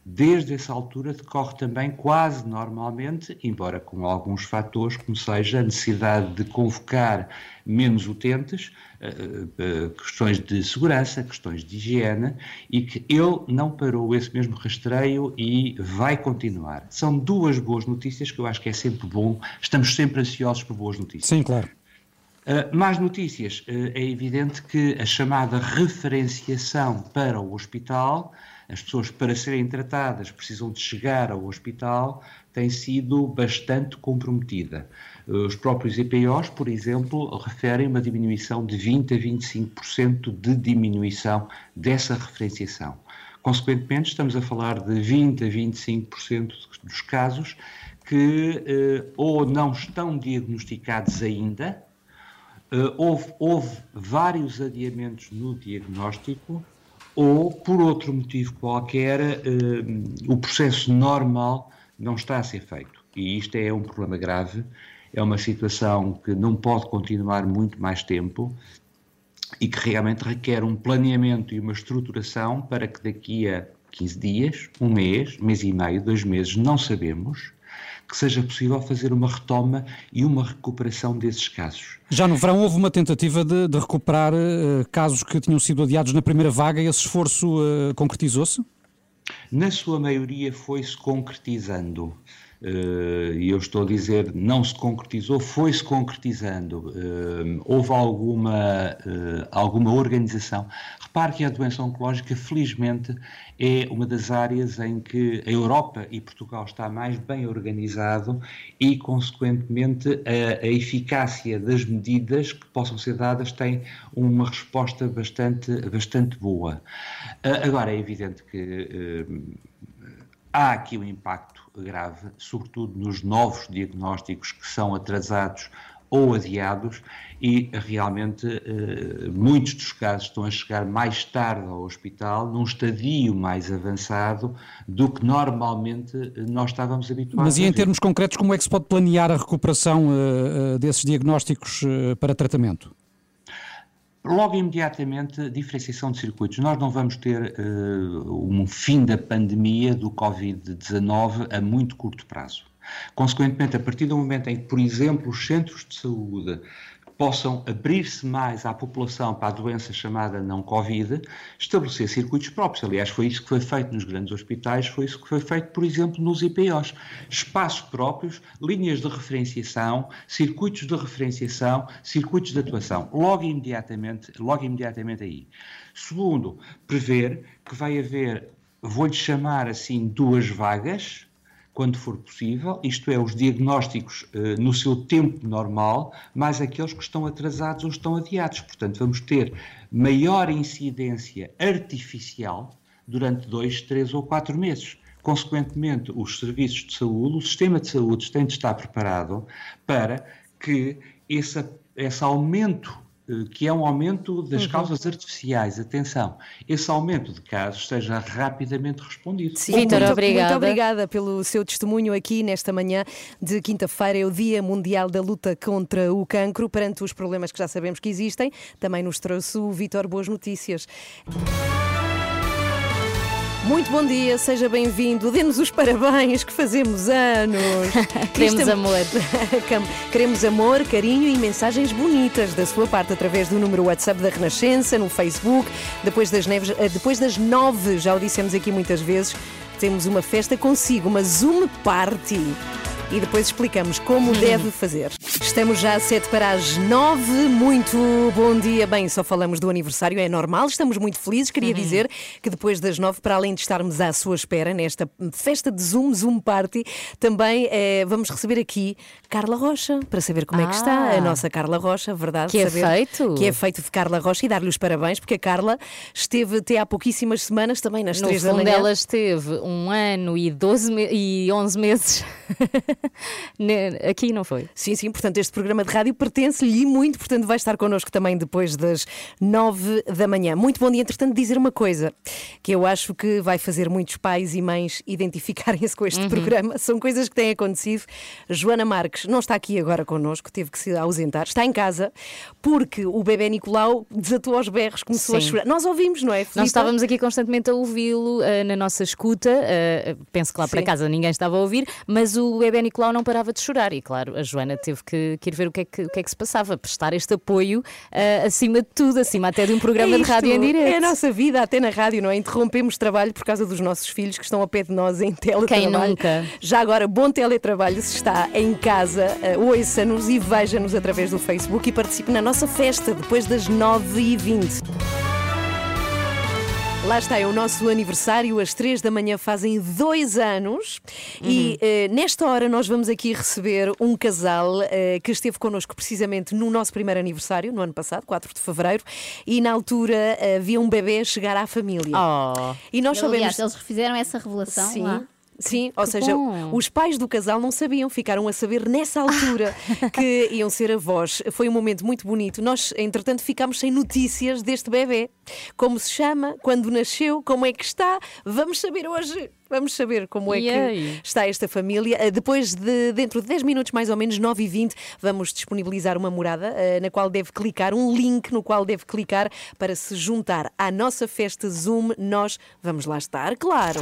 desde essa altura decorre também quase normalmente, embora com alguns fatores, como seja a necessidade de convocar menos utentes, eh, eh, questões de segurança, questões de higiene, e que ele não parou esse mesmo rastreio e vai continuar. São duas boas notícias que eu acho que é sempre bom, estamos sempre ansiosos por boas notícias. Sim, claro. Uh, mais notícias. Uh, é evidente que a chamada referenciação para o hospital as pessoas para serem tratadas precisam de chegar ao hospital, tem sido bastante comprometida. Os próprios EPOs, por exemplo, referem uma diminuição de 20 a 25% de diminuição dessa referenciação. Consequentemente, estamos a falar de 20 a 25% dos casos que eh, ou não estão diagnosticados ainda, eh, houve, houve vários adiamentos no diagnóstico, ou por outro motivo qualquer, eh, o processo normal não está a ser feito. E isto é um problema grave, é uma situação que não pode continuar muito mais tempo e que realmente requer um planeamento e uma estruturação para que daqui a 15 dias, um mês, mês e meio, dois meses, não sabemos, que seja possível fazer uma retoma e uma recuperação desses casos. Já no verão houve uma tentativa de, de recuperar eh, casos que tinham sido adiados na primeira vaga. Esse esforço eh, concretizou-se? Na sua maioria foi-se concretizando. Eh, E eu estou a dizer, não se concretizou, foi-se concretizando. Eh, houve alguma, eh, alguma organização. Repare que a doença oncológica, felizmente, é uma das áreas em que a Europa e Portugal está mais bem organizado e, consequentemente, a, a eficácia das medidas que possam ser dadas tem uma resposta bastante, bastante boa. Agora, é evidente que há aqui um impacto grave, sobretudo nos novos diagnósticos que são atrasados ou adiados e realmente eh, muitos dos casos estão a chegar mais tarde ao hospital, num estadio mais avançado do que normalmente eh, nós estávamos habituados. Mas e em termos concretos, como é que se pode planear a recuperação eh, desses diagnósticos para tratamento? Logo imediatamente, diferenciação de circuitos. Nós não vamos ter eh, um fim da pandemia do Covid-19 a muito curto prazo. Consequentemente, a partir do momento em que, por exemplo, os centros de saúde possam abrir-se mais à população para a doença chamada não Covid, estabelecer circuitos próprios. Aliás, foi isso que foi feito nos grandes hospitais, foi isso que foi feito, por exemplo, nos IPOs. Espaços próprios, linhas de referenciação, circuitos de referenciação, circuitos de atuação. Logo imediatamente, logo imediatamente aí. Segundo, prever que vai haver, vou-lhe chamar assim, duas vagas, quando for possível, isto é, os diagnósticos eh, no seu tempo normal, mais aqueles que estão atrasados ou estão adiados. Portanto, vamos ter maior incidência artificial durante dois, três ou quatro meses. Consequentemente, os serviços de saúde, o sistema de saúde tem de estar preparado para que esse, esse aumento que é um aumento das Uhum. causas artificiais, atenção, esse aumento de casos seja rapidamente respondido. Sim, muito, Muito obrigada pelo seu testemunho aqui nesta manhã de quinta-feira. É o Dia Mundial da Luta contra o Cancro. Perante os problemas que já sabemos que existem, também nos trouxe o Vitor Boas Notícias. Muito bom dia, seja bem-vindo. Dê-nos os parabéns que fazemos anos. Queremos Isto amor. Queremos amor, carinho e mensagens bonitas da sua parte através do número WhatsApp da Renascença, no Facebook. Depois das, neves, eh, depois das nove, já o dissemos aqui muitas vezes, temos uma festa consigo, uma Zoom Party. E depois explicamos como deve fazer. Estamos já a sete para as nove. Muito bom dia. Bem, só falamos do aniversário, é normal. Estamos muito felizes. Queria dizer que depois das nove, para além de estarmos à sua espera nesta festa de Zoom, Zoom Party, também eh, vamos receber aqui Carla Rocha para saber como é que está Ah. a nossa Carla Rocha, verdade? Que é feito. Que é feito de Carla Rocha e dar-lhe os parabéns, porque a Carla esteve até há pouquíssimas semanas também nas No três da fundo, manhã. ela esteve um ano e, 12 me- e 11 meses aqui, não foi? Sim, sim, portanto, este programa de rádio pertence-lhe muito, portanto, vai estar connosco também depois das nove da manhã. Muito bom dia, entretanto, dizer uma coisa que eu acho que vai fazer muitos pais e mães identificarem-se com este Uhum. programa. São coisas que têm acontecido. Joana Marques não está aqui agora connosco, teve que se ausentar, está em casa, porque o bebê Nicolau desatou aos berros, começou a Sim. chorar. Nós ouvimos, não é? Nós Filipa? estávamos aqui constantemente a ouvi-lo eh, na nossa escuta. eh, penso que lá para Sim. casa ninguém estava a ouvir, mas o bebê Nicolau não parava de chorar. E claro, a Joana teve que, que ir ver o que, é que, o que é que se passava, prestar este apoio eh, acima de tudo, acima até de um programa É de rádio em isto, direto. É a nossa vida, até na rádio, não é? Interrompemos trabalho por causa dos nossos filhos que estão ao pé de nós em teletrabalho. Quem nunca? Já agora, bom teletrabalho se está em casa, uh, ouça-nos e veja-nos através do Facebook e participe na nossa festa depois das 9h20. Lá está, é o nosso aniversário, às três da manhã fazem dois anos e eh, nesta hora nós vamos aqui receber um casal eh, que esteve connosco precisamente no nosso primeiro aniversário, no ano passado, 4 de fevereiro, e na altura eh, havia um bebê chegar à família. Oh. E nós sabemos. aliás, eles refizeram essa revelação Sim. lá. Sim, ou Que seja, bom. os pais do casal não sabiam, ficaram a saber nessa altura que iam ser avós. Foi um momento muito bonito. Nós, entretanto, ficámos sem notícias deste bebê. Como se chama, quando nasceu, como é que está. Vamos saber hoje. Vamos saber como é que aí? está esta família. Eh, Depois de, dentro de 10 minutos, mais ou menos, 9 e 20, vamos disponibilizar uma morada eh, na qual deve clicar, um link no qual deve clicar para se juntar à nossa festa Zoom. Nós vamos lá estar, claro.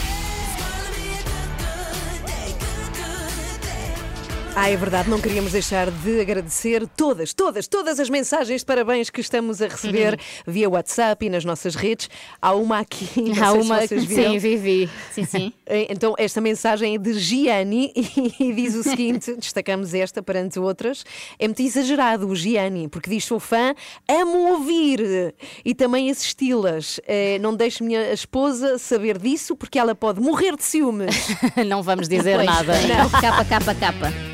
Ah, é verdade, não queríamos deixar de agradecer todas, todas, todas as mensagens de parabéns que estamos a receber via WhatsApp e nas nossas redes. Há uma aqui, não Há sei uma, se vocês viram. sim, Vivi. Sim, sim. Então, esta mensagem é de Gianni e diz o seguinte: destacamos esta perante outras. É muito exagerado o Gianni, porque diz: sou fã, amo ouvir e também assisti-las. Eh, Não deixe minha esposa saber disso, porque ela pode morrer de ciúmes. Não vamos dizer Pois, nada. Não. Capa, capa, capa.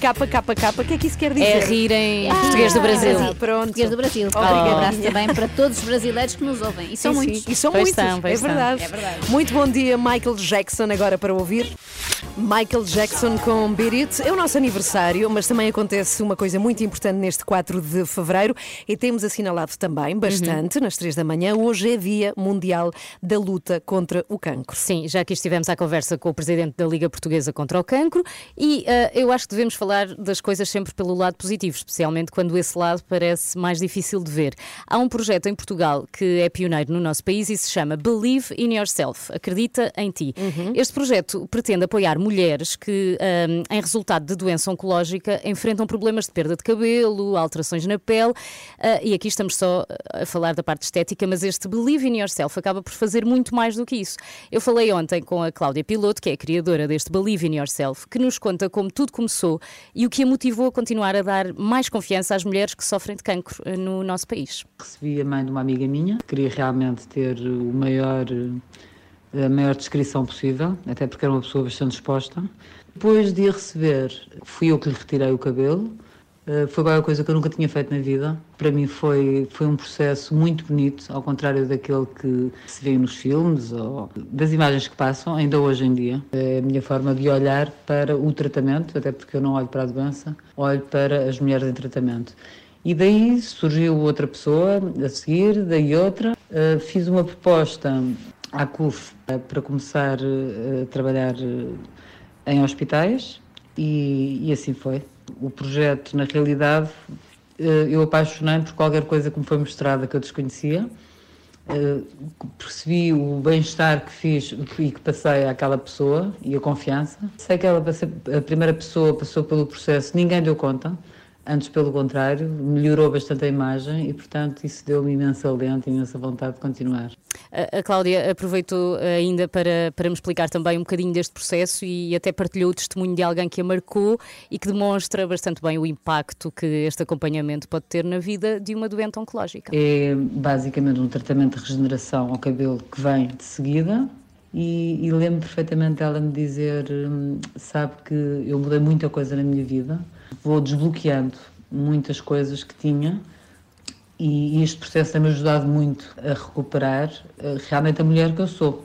Capa, capa, capa, o que é que isso quer dizer? É rir em português do Brasil. Ah, pronto. Português do Brasil. Obrigada. Um abraço também para todos os brasileiros que nos ouvem. E são Sim, muitos. sim. E são Pois muitos, são, é verdade. É verdade. Muito bom dia, Michael Jackson, agora para ouvir. Michael Jackson com Beat It. É o nosso aniversário, mas também acontece uma coisa muito importante neste 4 de fevereiro e temos assinalado também bastante Uhum. nas 3 da manhã. Hoje é Dia Mundial da Luta contra o Cancro. Sim, já que estivemos à conversa com o presidente da Liga Portuguesa contra o Cancro e ah, eu acho que devemos falar das coisas sempre pelo lado positivo, especialmente quando esse lado parece mais difícil de ver. Há um projeto em Portugal que é pioneiro no nosso país e se chama Believe in Yourself, acredita em ti. Este projeto pretende apoiar mulheres que, ah, em resultado de doença oncológica, enfrentam problemas de perda de cabelo, alterações na pele, ah, e aqui estamos só a falar da parte estética, mas este Believe in Yourself acaba por fazer muito mais do que isso. Eu falei ontem com a Cláudia Piloto, que é a criadora deste Believe in Yourself, que nos conta como tudo começou e o que a motivou a continuar a dar mais confiança às mulheres que sofrem de cancro eh, no nosso país. Recebi a mãe de uma amiga minha, queria realmente ter o maior, eh, a maior descrição possível, até porque era uma pessoa bastante exposta. Depois de a receber, fui eu que lhe retirei o cabelo. Eh, Foi qualquer coisa que eu nunca tinha feito na vida. Para mim foi, foi um processo muito bonito, ao contrário daquele que se vê nos filmes ou das imagens que passam, ainda hoje em dia. É a minha forma de olhar para o tratamento, até porque eu não olho para a doença, olho para as mulheres em tratamento. E daí surgiu outra pessoa a seguir, daí outra. Uh, fiz uma proposta à CUF para começar uh, a trabalhar em hospitais e, e assim foi. O projeto, na realidade, uh, eu apaixonei por qualquer coisa que me foi mostrada que eu desconhecia. Uh, percebi o bem-estar que fiz e que passei àquela pessoa e a confiança. Sei que ela a primeira pessoa passou pelo processo, ninguém deu conta. Antes, pelo contrário, melhorou bastante a imagem e, portanto, isso deu-me imensa alento, imensa vontade de continuar. A, a Cláudia aproveitou ainda para, para me explicar também um bocadinho deste processo e até partilhou o testemunho de alguém que a marcou e que demonstra bastante bem o impacto que este acompanhamento pode ter na vida de uma doente oncológica. É basicamente um tratamento de regeneração ao cabelo que vem de seguida. E, e lembro perfeitamente ela me dizer: hum, Sabe que eu mudei muita coisa na minha vida, vou desbloqueando muitas coisas que tinha, e, este processo tem-me ajudado muito a recuperar eh, realmente a mulher que eu sou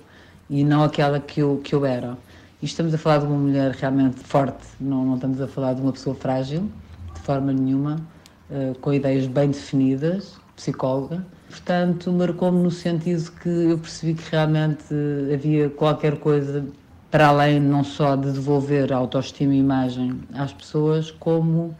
e não aquela que eu, que eu era. E estamos a falar de uma mulher realmente forte, não, não estamos a falar de uma pessoa frágil, de forma nenhuma, eh, com ideias bem definidas, psicóloga. Portanto, marcou-me no sentido que eu percebi que realmente havia qualquer coisa para além não só de devolver a autoestima e imagem às pessoas, como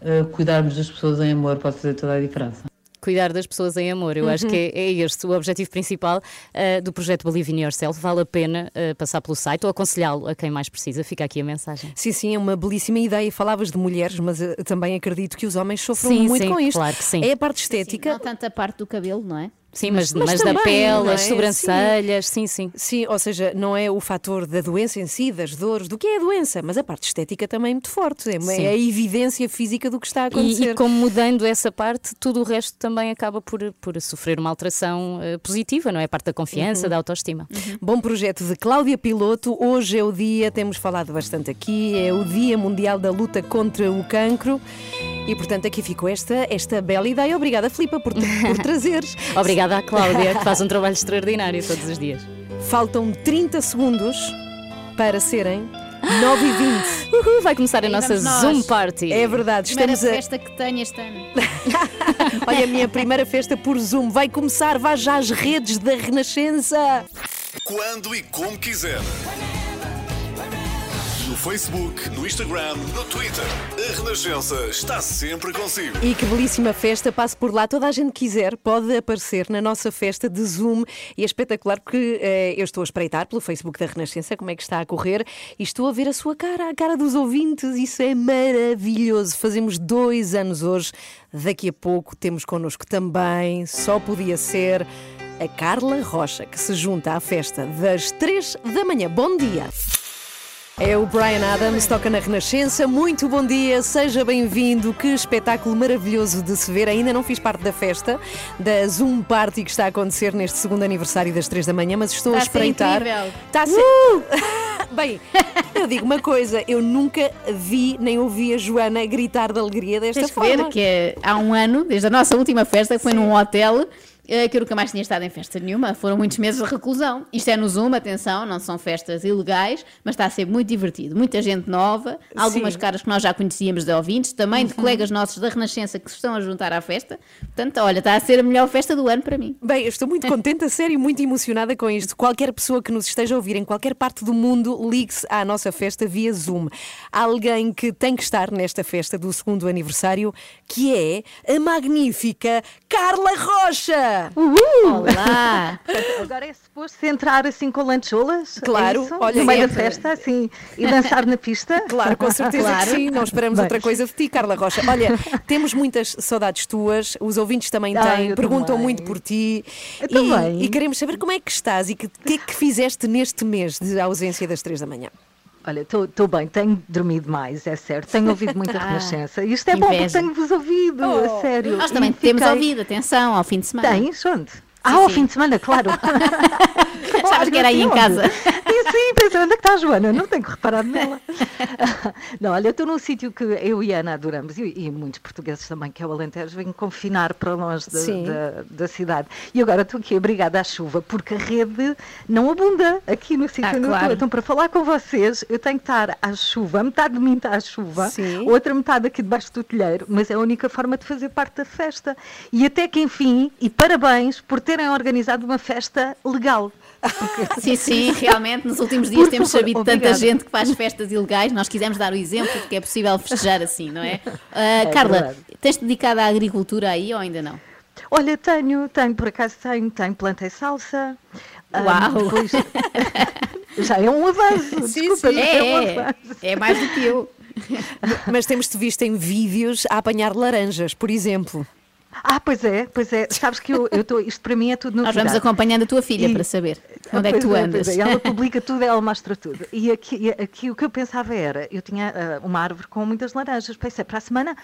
eh, cuidarmos das pessoas em amor pode fazer toda a diferença. cuidar das pessoas em amor. Eu acho que é, é este o objetivo principal ah, do projeto Believe in Yourself. Vale a pena ah, passar pelo site ou aconselhá-lo a quem mais precisa. Fica aqui a mensagem. Sim, sim, é uma belíssima ideia. Falavas de mulheres, mas também acredito que os homens sofram Sim, muito sim, com isto. claro que sim. É a parte estética. Não tanto a parte do cabelo, não é? Sim, mas, Mas mas, da também, pele, não é? as sobrancelhas, sim, sim. Sim, ou seja, não é o fator da doença em si, das dores, do que é a doença, mas a parte estética também é muito forte. É, Sim. é a evidência física do que está a E, acontecer. e como mudando essa parte, tudo o resto também acaba por, por sofrer uma alteração eh, positiva, não é? A parte da confiança, Uhum. da autoestima. Bom projeto de Cláudia Piloto. Hoje é o dia, temos falado bastante aqui, é o Dia Mundial da Luta contra o Cancro. E portanto aqui ficou esta, esta bela ideia. Obrigada, Filipa, por, por trazeres. Obrigada à Cláudia, que faz um trabalho extraordinário todos os dias. Faltam 30 segundos para serem 9 e 20. Uhul, vai começar a nossa nós. Zoom Party. É verdade, Primeira estamos a. festa que tenho este ano. Olha, a minha primeira festa por Zoom vai começar. Vá já às redes da Renascença. Quando e como quiser. Facebook, no Instagram, no Twitter. A Renascença está sempre consigo. E que belíssima festa, passe por lá. Toda a gente quiser pode aparecer na nossa festa de Zoom e é espetacular porque eh, eu estou a espreitar pelo Facebook da Renascença como é que está a correr e estou a ver a sua cara, a cara dos ouvintes. Isso é maravilhoso. Fazemos dois anos hoje. Daqui a pouco temos connosco também, só podia ser. A Carla Rocha, que se junta à festa das três da manhã. Bom dia! É o Brian Adams, toca na Renascença. Muito bom dia, seja bem-vindo. Que espetáculo maravilhoso de se ver. Ainda não fiz parte da festa da Zoom Party que está a acontecer neste segundo aniversário das três da manhã, mas estou a Está a espreitar. incrível. Está a ser. Uh! Bem, eu digo uma coisa: eu nunca vi nem ouvi a Joana gritar de alegria desta Tens que forma. ver que é, há um ano, desde a nossa última festa, que foi num hotel, que eu nunca mais tinha estado em festa nenhuma. Foram muitos meses de reclusão. Isto é no Zoom, atenção, não são festas ilegais, mas está a ser muito divertido. Muita gente nova, algumas Sim. caras que nós já conhecíamos de ouvintes, também de colegas nossos da Renascença que se estão a juntar à festa. Portanto, olha, está a ser a melhor festa do ano para mim. Bem, eu estou muito contente, a sério, muito emocionada com isto. Qualquer pessoa que nos esteja a ouvir em qualquer parte do mundo, ligue-se à nossa festa via Zoom. Há alguém que tem que estar nesta festa do segundo aniversário, que é a magnífica Carla Rocha! Olá! Agora é suposto entrar assim com lancholas? Claro, é olha, no meio da festa, assim, e dançar na pista? Claro, com certeza Claro. que sim. Não esperamos outra coisa de ti, Carla Rocha. Olha, temos muitas saudades tuas, os ouvintes também têm, perguntam também. muito por ti. Eu e, também. e queremos saber como é que estás e que- o que é que fizeste neste mês de ausência das três da manhã. Olha, estou bem, tenho dormido mais, é certo. Tenho ouvido muita Ah, Renascença. Isto é bom porque inveja. tenho-vos ouvido, a sério. Nós também E temos fiquei- ouvido, atenção, ao fim de semana. Tens? Onde? Ah, ao fim de semana, claro. Sabes que era aí em casa. E sim, pensei, onde é que está a Joana? Não tenho que reparar nela. Não, olha, eu estou num sítio que eu e a Ana adoramos, e, e muitos portugueses também, que é o Alentejo, vêm confinar para longe da, Sim. da, da cidade. E agora estou aqui obrigada à chuva, porque a rede não abunda aqui no sítio Ah, onde eu claro. estou. Então, para falar com vocês, eu tenho que estar à chuva, metade de mim está à chuva, Sim. outra metade aqui debaixo do telheiro, mas é a única forma de fazer parte da festa. E até que enfim, e parabéns por terem organizado uma festa legal. Sim, sim, realmente nos últimos dias Por temos favor, sabido de tanta gente que faz festas ilegais. Nós quisemos dar o exemplo de que é possível festejar assim, não é? Ah, Carla, verdade. tens-te dedicado à agricultura aí ou ainda não? Olha, tenho, tenho, por acaso tenho, tenho, plantei salsa. Ah, Uau! depois- já é um avanço, Sim, desculpa, sim. já é, um É, avanço. é mais do que eu. Mas temos-te visto em vídeos a apanhar laranjas, por exemplo. Ah, pois é, pois é. Sabes que eu estou, isto para mim é tudo Nós novidade. vamos acompanhando a tua filha E- para saber Ah, onde é que tu andas. pois é. Ela publica tudo, ela mostra tudo. E aqui, aqui o que eu pensava era, eu tinha ah, uma árvore com muitas laranjas, pensei, para a semana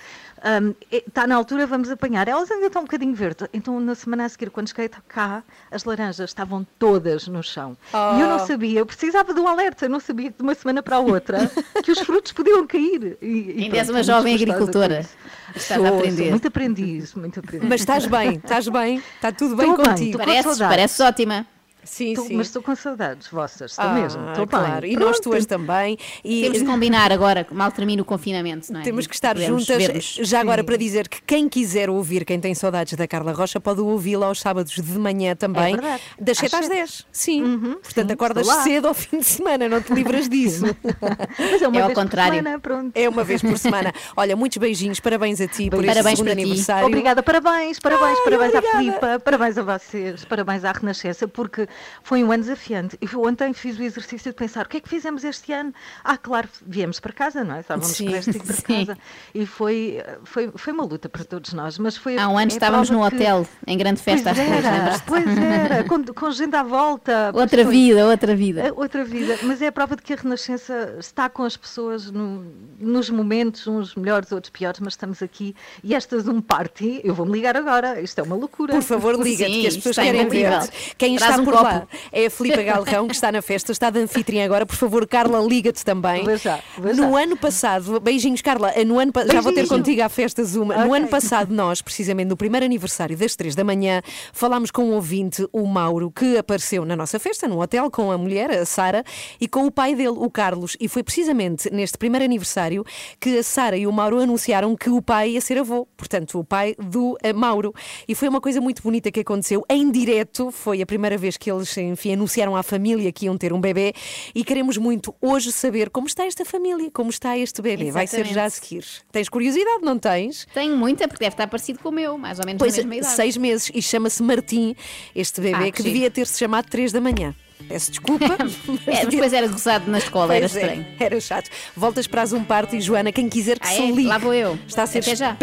ahm, está na altura, vamos apanhar. Elas ainda estão um bocadinho verdes. Então na semana a seguir, quando cheguei cá, as laranjas estavam todas no chão. E eu não Oh. sabia, eu precisava de um alerta, eu não sabia que de uma semana para a outra que os frutos podiam cair. E, e Ainda és uma fui jovem agricultora. Estás Sou, a aprender. muito aprendiz, muito Mas estás bem, estás bem, está tudo bem Estou bem, contigo. com Pareces, pareces ótima. Sim, sim. Mas estou com saudades vossas, estou Ah, mesmo. Estou claro. bem. E nós tuas também. E Temos de combinar agora, mal termina o confinamento, não é? Temos que estar podermos juntas. ver-nos. Já agora para dizer que quem quiser ouvir, quem tem saudades da Carla Rocha, pode ouvi-la aos sábados de manhã também, É verdade. das 7 Às às sete. 10. Sim. Portanto, sim, acordas cedo ao fim de semana, não te livras disso. Mas é uma É ao vez contrário. Por semana, pronto. É uma vez por semana. Olha, muitos beijinhos, parabéns a ti por este Parabéns segundo para ti. aniversário. Obrigada, parabéns, parabéns, Ai, parabéns à obrigada. Filipa, parabéns a vocês, parabéns à Renascença, porque foi um ano desafiante. Eu ontem fiz o exercício de pensar o que é que fizemos este ano. Ah, claro, viemos para casa, não é? Estávamos Sim, para casa. E foi, foi, foi uma luta para todos nós. Mas foi, Há um ano é estávamos prova no que- hotel, em grande festa às Pois três, era, lembras-te? pois era, com, com gente à volta. Outra foi. vida, outra vida. É Outra vida, mas é a prova de que a Renascença está com as pessoas no- nos momentos, uns melhores, outros piores, mas estamos aqui. E esta Zoom Party, eu vou-me ligar agora, isto é uma loucura. Por favor, liga-te, que as pessoas querem ver-te. Quem Traz está um por copo. é a Filipa Galrão, que está na festa, está de anfitriã agora. Por favor, Carla, liga-te também. Vou já, vou No ano passado, beijinhos, Carla, no ano, já vou ter contigo à festa Zoom. No Ok. ano passado, nós, precisamente no primeiro aniversário das três da manhã, falámos com um ouvinte, o Mauro, que apareceu na nossa festa, num hotel, com a mulher, a Sara, e com o pai dele, o Carlos. E foi precisamente neste primeiro aniversário que a Sara e o Mauro anunciaram que o pai ia ser avô, portanto, o pai do eh, Mauro. E foi uma coisa muito bonita que aconteceu em direto, foi a primeira vez que eles, enfim, anunciaram à família que iam ter um bebê e queremos muito hoje saber como está esta família, como está este bebê. Vai ser Exatamente. já a seguir. Tens curiosidade, não tens? Tenho muita, porque deve estar parecido com o meu, mais ou menos Pois, na mesma idade. seis meses e chama-se Martim, este bebê Ah, que, que devia ter-se chamado três da manhã. Peço desculpa. É, depois era gozado na escola, era é, estranho. era chato. Voltas para a Zoom Party, Joana. Quem quiser que Ah, se é? ligue. Lá vou eu. Está a ser Até já.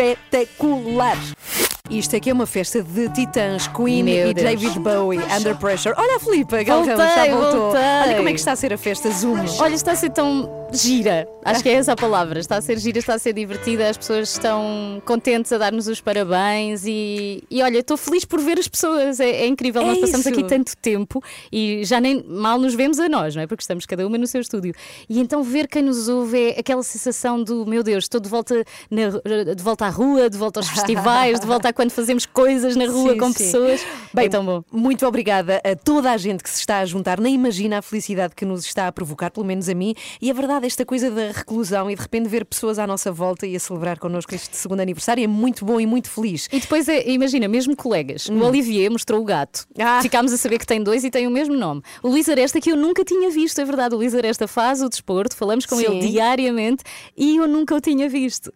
Isto aqui é uma festa de titãs, Queen Meu e Deus. David Bowie, Under Pressure. Olha a Filipa, Galrão, já voltou. voltei. Olha como é que está a ser a festa Zoom. Olha, está a ser tão gira. Acho que é essa a palavra. Está a ser gira, está a ser divertida. As pessoas estão contentes a dar-nos os parabéns e, e olha, estou feliz por ver as pessoas. É, é incrível. É Nós passamos isso. aqui tanto tempo e já nem mal nos vemos a nós, não é? Porque estamos cada uma no seu estúdio. E então ver quem nos ouve é aquela sensação do meu Deus, estou de volta, na- de volta à rua, de volta aos festivais, de volta a quando fazemos coisas na rua Sim, com sim. pessoas. Bem, é tão bom. Muito obrigada a toda a gente que se está a juntar. Nem imagina a felicidade que nos está a provocar, pelo menos a mim. E a verdade, esta coisa da reclusão e de repente ver pessoas à nossa volta e a celebrar connosco este segundo aniversário é muito bom e muito feliz. E depois, é, imagina, mesmo colegas. O Olivier mostrou o gato. Hum. Ah. Ficámos a saber que tem dois e tem o mesmo nome. O Luís Aresta, que eu nunca tinha visto, é verdade. O Luís Aresta faz o desporto, falamos com Sim. ele diariamente e eu nunca o tinha visto.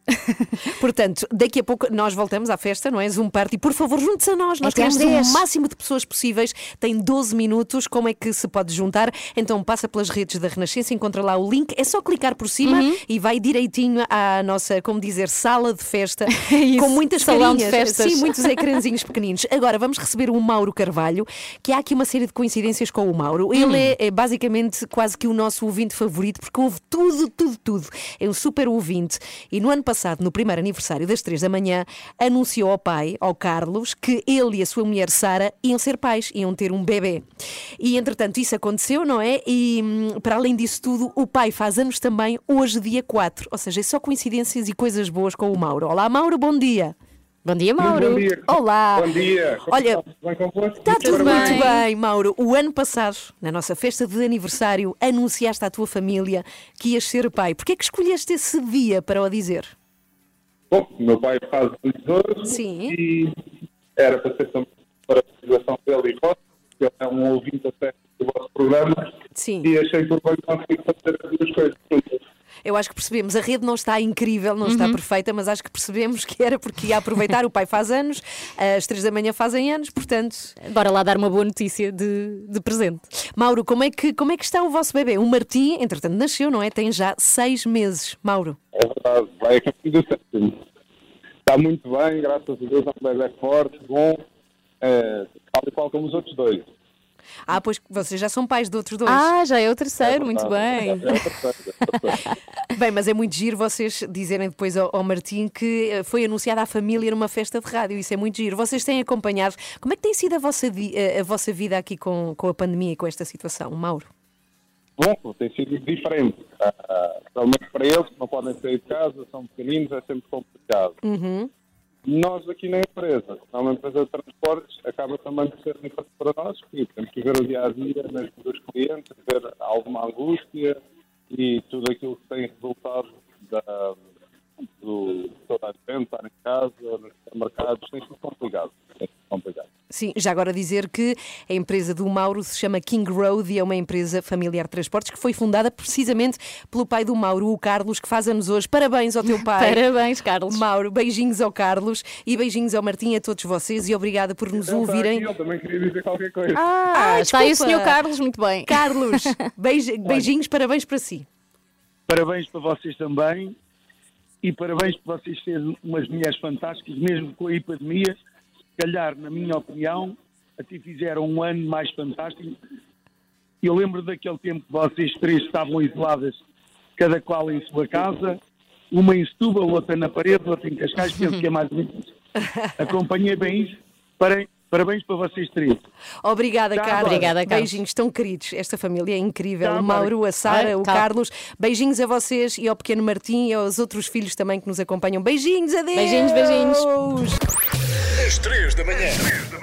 Portanto, daqui a pouco nós voltamos à festa, não é? Zoom Party. Por favor, junte-se a nós. Nós Até queremos 10. o máximo de pessoas possíveis. Tem 12 minutos. Como é que se pode juntar? Então passa pelas redes da Renascença, encontra lá o link. É só clicar por cima Uhum. e vai direitinho à nossa, como dizer, sala de festa. Isso, com muitas salão de festas. Sim, muitos ecrãzinhos pequeninos. Agora vamos receber o Mauro Carvalho, que há aqui uma série de coincidências com o Mauro. Hum. Ele é, é basicamente quase que o nosso ouvinte favorito, porque ouve tudo, tudo, tudo. É um super ouvinte. E no ano passado, no primeiro aniversário das três da manhã, anunciou ao pai, ao Carlos, que ele e a sua mulher Sara iam ser pais, iam ter um bebê. E entretanto isso aconteceu, não é? E hum, para além disso tudo, o pai faz anos também hoje, dia 4. Ou seja, é só coincidências e coisas boas com o Mauro. Olá, Mauro, bom dia. Bom dia, Mauro. Bom dia. Olá. Bom dia. Olha, está? Tudo muito bem, Mauro. O ano passado, na nossa festa de aniversário, anunciaste à tua família que ias ser pai. Porquê é que escolheste esse dia para o dizer? Bom, meu pai faz hoje Sim. e era para ser também para a situação dele e vossa, porque ele é um ouvinte até do vosso programa Sim. e achei por bem conseguir fazer as duas coisas. juntas. Eu acho que percebemos. A rede não está incrível, não está perfeita, mas acho que percebemos que era porque ia aproveitar. O pai faz anos, às três da manhã fazem anos, portanto. Bora lá dar uma boa notícia de, de presente. Mauro, como é, que, como é que está o vosso bebê? O Martim, entretanto, nasceu, não é? Tem já seis meses. Mauro. É verdade, vai a caminho do sétimo. Está muito bem, graças a Deus, é um bebê forte, bom, é, tal e qual como os outros dois. Ah, pois vocês já são pais de outros dois. Ah, já é o terceiro, muito bem. É o terceiro, é o terceiro. Bem, mas é muito giro vocês dizerem depois ao, ao Martim que eh, foi anunciada à família numa festa de rádio. Isso é muito giro. Vocês têm acompanhado. Como é que tem sido a vossa, vi- a, a vossa vida aqui com, com a pandemia e com esta situação, Mauro? Bom, tem sido diferente. Ah, ah, Pelo menos para eles, que não podem sair de casa, são pequeninos, é sempre complicado. Uhum. Nós aqui na empresa, é uma empresa de transportes, acaba também por ser diferente para nós, que temos que ver o dia a dia mesmo dos clientes, ver alguma angústia e tudo aquilo que tem resultado da, do toda a gente estar em casa, nos supermercados, tem sido complicado. Tem sido complicado. Sim, já agora dizer que a empresa do Mauro se chama King Road e é uma empresa familiar de transportes que foi fundada precisamente pelo pai do Mauro, o Carlos, que faz anos hoje. Parabéns ao teu pai. Parabéns, Carlos. Mauro, beijinhos ao Carlos e beijinhos ao Martim e a todos vocês e obrigada por nos está ouvirem. aqui, Eu também queria dizer qualquer coisa. Ah, está aí o senhor Carlos, muito bem. Carlos, beij- beijinhos, parabéns para si. Parabéns para vocês também e parabéns por vocês serem umas mulheres fantásticas, mesmo com a epidemia. Se calhar, na minha opinião, até fizeram um ano mais fantástico. Eu lembro daquele tempo que vocês três estavam isoladas, cada qual em sua casa, uma em Setúbal, outra na parede, outra em Cascais, penso que é mais ou menos. Acompanhei bem isso. Parabéns para vocês três. Obrigada, Já Carlos. Obrigada, Carlos. Beijinhos tão queridos. Esta família é incrível. Já o Mauro, a Sara, Ai, o calma. Carlos. Beijinhos a vocês e ao pequeno Martim e aos outros filhos também que nos acompanham. Beijinhos, adeus! Beijinhos, beijinhos. Às 3 da manhã.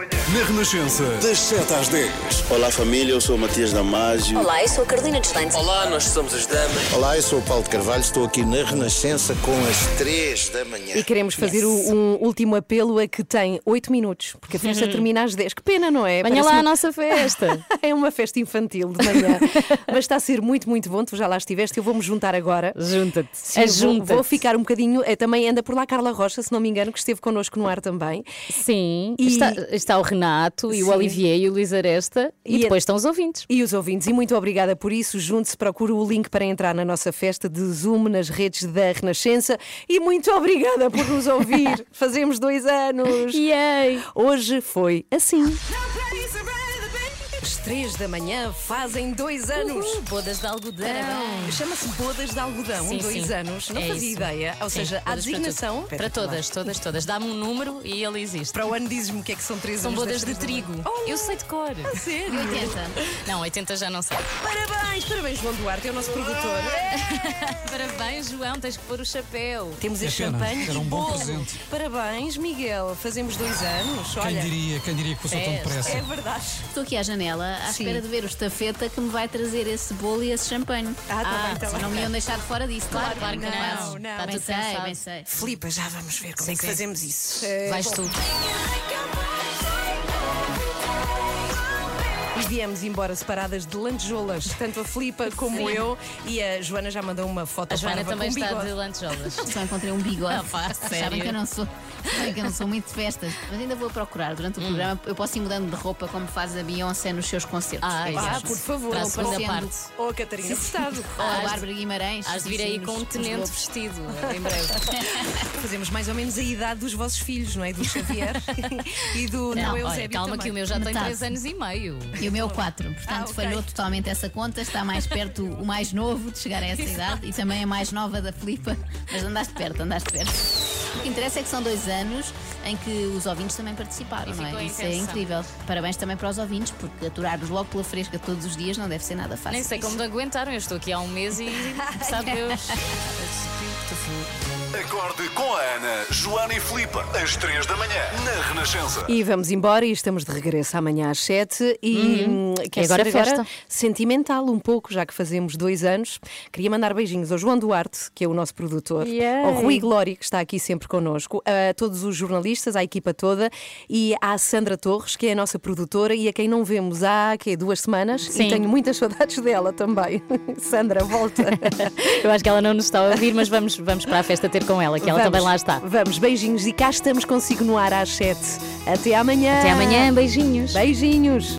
Na Renascença, das 7 às 10. Olá família, eu sou o Matias Damasio. Olá, eu sou a Carolina Deslandes. Olá, nós somos as damas. Olá, eu sou o Paulo de Carvalho, estou aqui na Renascença com as 3 da manhã. E queremos fazer o- um último apelo a que tem 8 minutos, porque a festa termina às 10. Que pena, não é? Venha lá uma- à nossa festa. é uma festa infantil de manhã. Mas está a ser muito, muito bom. Tu já lá estiveste. Eu vou-me juntar agora. Junta-te. Sim, vou, Ajunta-te. vou ficar um bocadinho. eh, Também anda por lá Carla Rocha, se não me engano, que esteve connosco no ar também. Sim, E- está, está o Renato e o Sim. Olivier e o Luís Aresta e, E a- depois estão os ouvintes. E os ouvintes, e muito obrigada por isso. Junte-se, procure o link para entrar na nossa festa de Zoom nas redes da Renascença. E muito obrigada por nos ouvir. Fazemos dois anos. Yay! Hoje foi assim. Às três da manhã fazem dois anos. Uhul, bodas de algodão. Parabéns. Chama-se Bodas de Algodão, Sim, dois sim. anos. Não É fazia isso. ideia. Ou Sim, seja, há para designação. Para, Espetacular. todas, todas, todas. Dá-me um número e ele existe. Para o ano dizes-me o que é que são três São anos. bodas das de trigo. manhã. Eu sei de cor. A sério? 80. Não, 80 já não sei. Parabéns, parabéns, João Duarte, é o nosso produtor. Parabéns, João, tens que pôr o chapéu. Temos É este pena, champanhe. era um bom bolo. presente. Parabéns, Miguel. Fazemos dois anos. Quem Olha, diria, quem diria que passou tão depressa? é verdade. Estou aqui à janela à Sim. espera de ver o estafeta que me vai trazer esse bolo e esse champanhe. Ah, tá bem, tá se bem. não me iam deixar de fora disso. Claro, claro que não. Não, Está bem tudo sei, bem sei. Filipa, já vamos ver como Sim, é que fazemos isso. Vais bom. tu. Viemos embora separadas de lantejoulas, tanto a Filipa como eu. E a Joana já mandou uma foto A Joana também com está bigode. de lantejoulas. Só encontrei um bigode. Ah, pá, Sabem sério? que eu não sou, sabem que eu não sou muito de festas, mas ainda vou procurar durante o programa. Eu posso ir mudando de roupa como faz a Beyoncé nos seus concertos. Ah, é que Ah, por favor. Para a Ou segunda parte. Ou a Catarina Furtado. Ou a Bárbara Guimarães. Has de vir aí com um tenente vestido em breve. Fazemos mais ou menos a idade dos vossos filhos, não é? Do Xavier e do Não, Eusébio calma também. que o meu já tem Metade. 3 anos e meio. E o meu 4, portanto Ah, ok. falhou totalmente essa conta. Está mais perto o mais novo de chegar a essa idade e também a mais nova da Filipa. Mas andaste perto, andaste perto. O que interessa é que são dois anos em que os ouvintes também participaram, não é? Isso é incrível. Parabéns também para os ouvintes, porque aturar-nos logo pela fresca todos os dias não deve ser nada fácil. Nem sei como de aguentaram. Eu estou aqui há um mês e sabe Deus. Acorde com a Ana, Joana e Filipa, às 3 da manhã, na Renascença. E vamos embora e estamos de regresso amanhã às 7 e Uhum. hum, quer E agora festa. sentimental um pouco, já que fazemos dois anos. Queria mandar beijinhos ao João Duarte, que é o nosso produtor, Yay. ao Rui Glória, que está aqui sempre connosco, a todos os jornalistas, à equipa toda e à Sandra Torres, que é a nossa produtora e a quem não vemos há que duas semanas Sim. e tenho muitas saudades dela também. Sandra, volta. Eu acho que ela não nos está a ouvir, mas vamos, vamos para a festa ter com ela, que ela Vamos, também lá está. Vamos, beijinhos e cá estamos consigo no ar às 7. Até amanhã. Até amanhã, beijinhos. Beijinhos.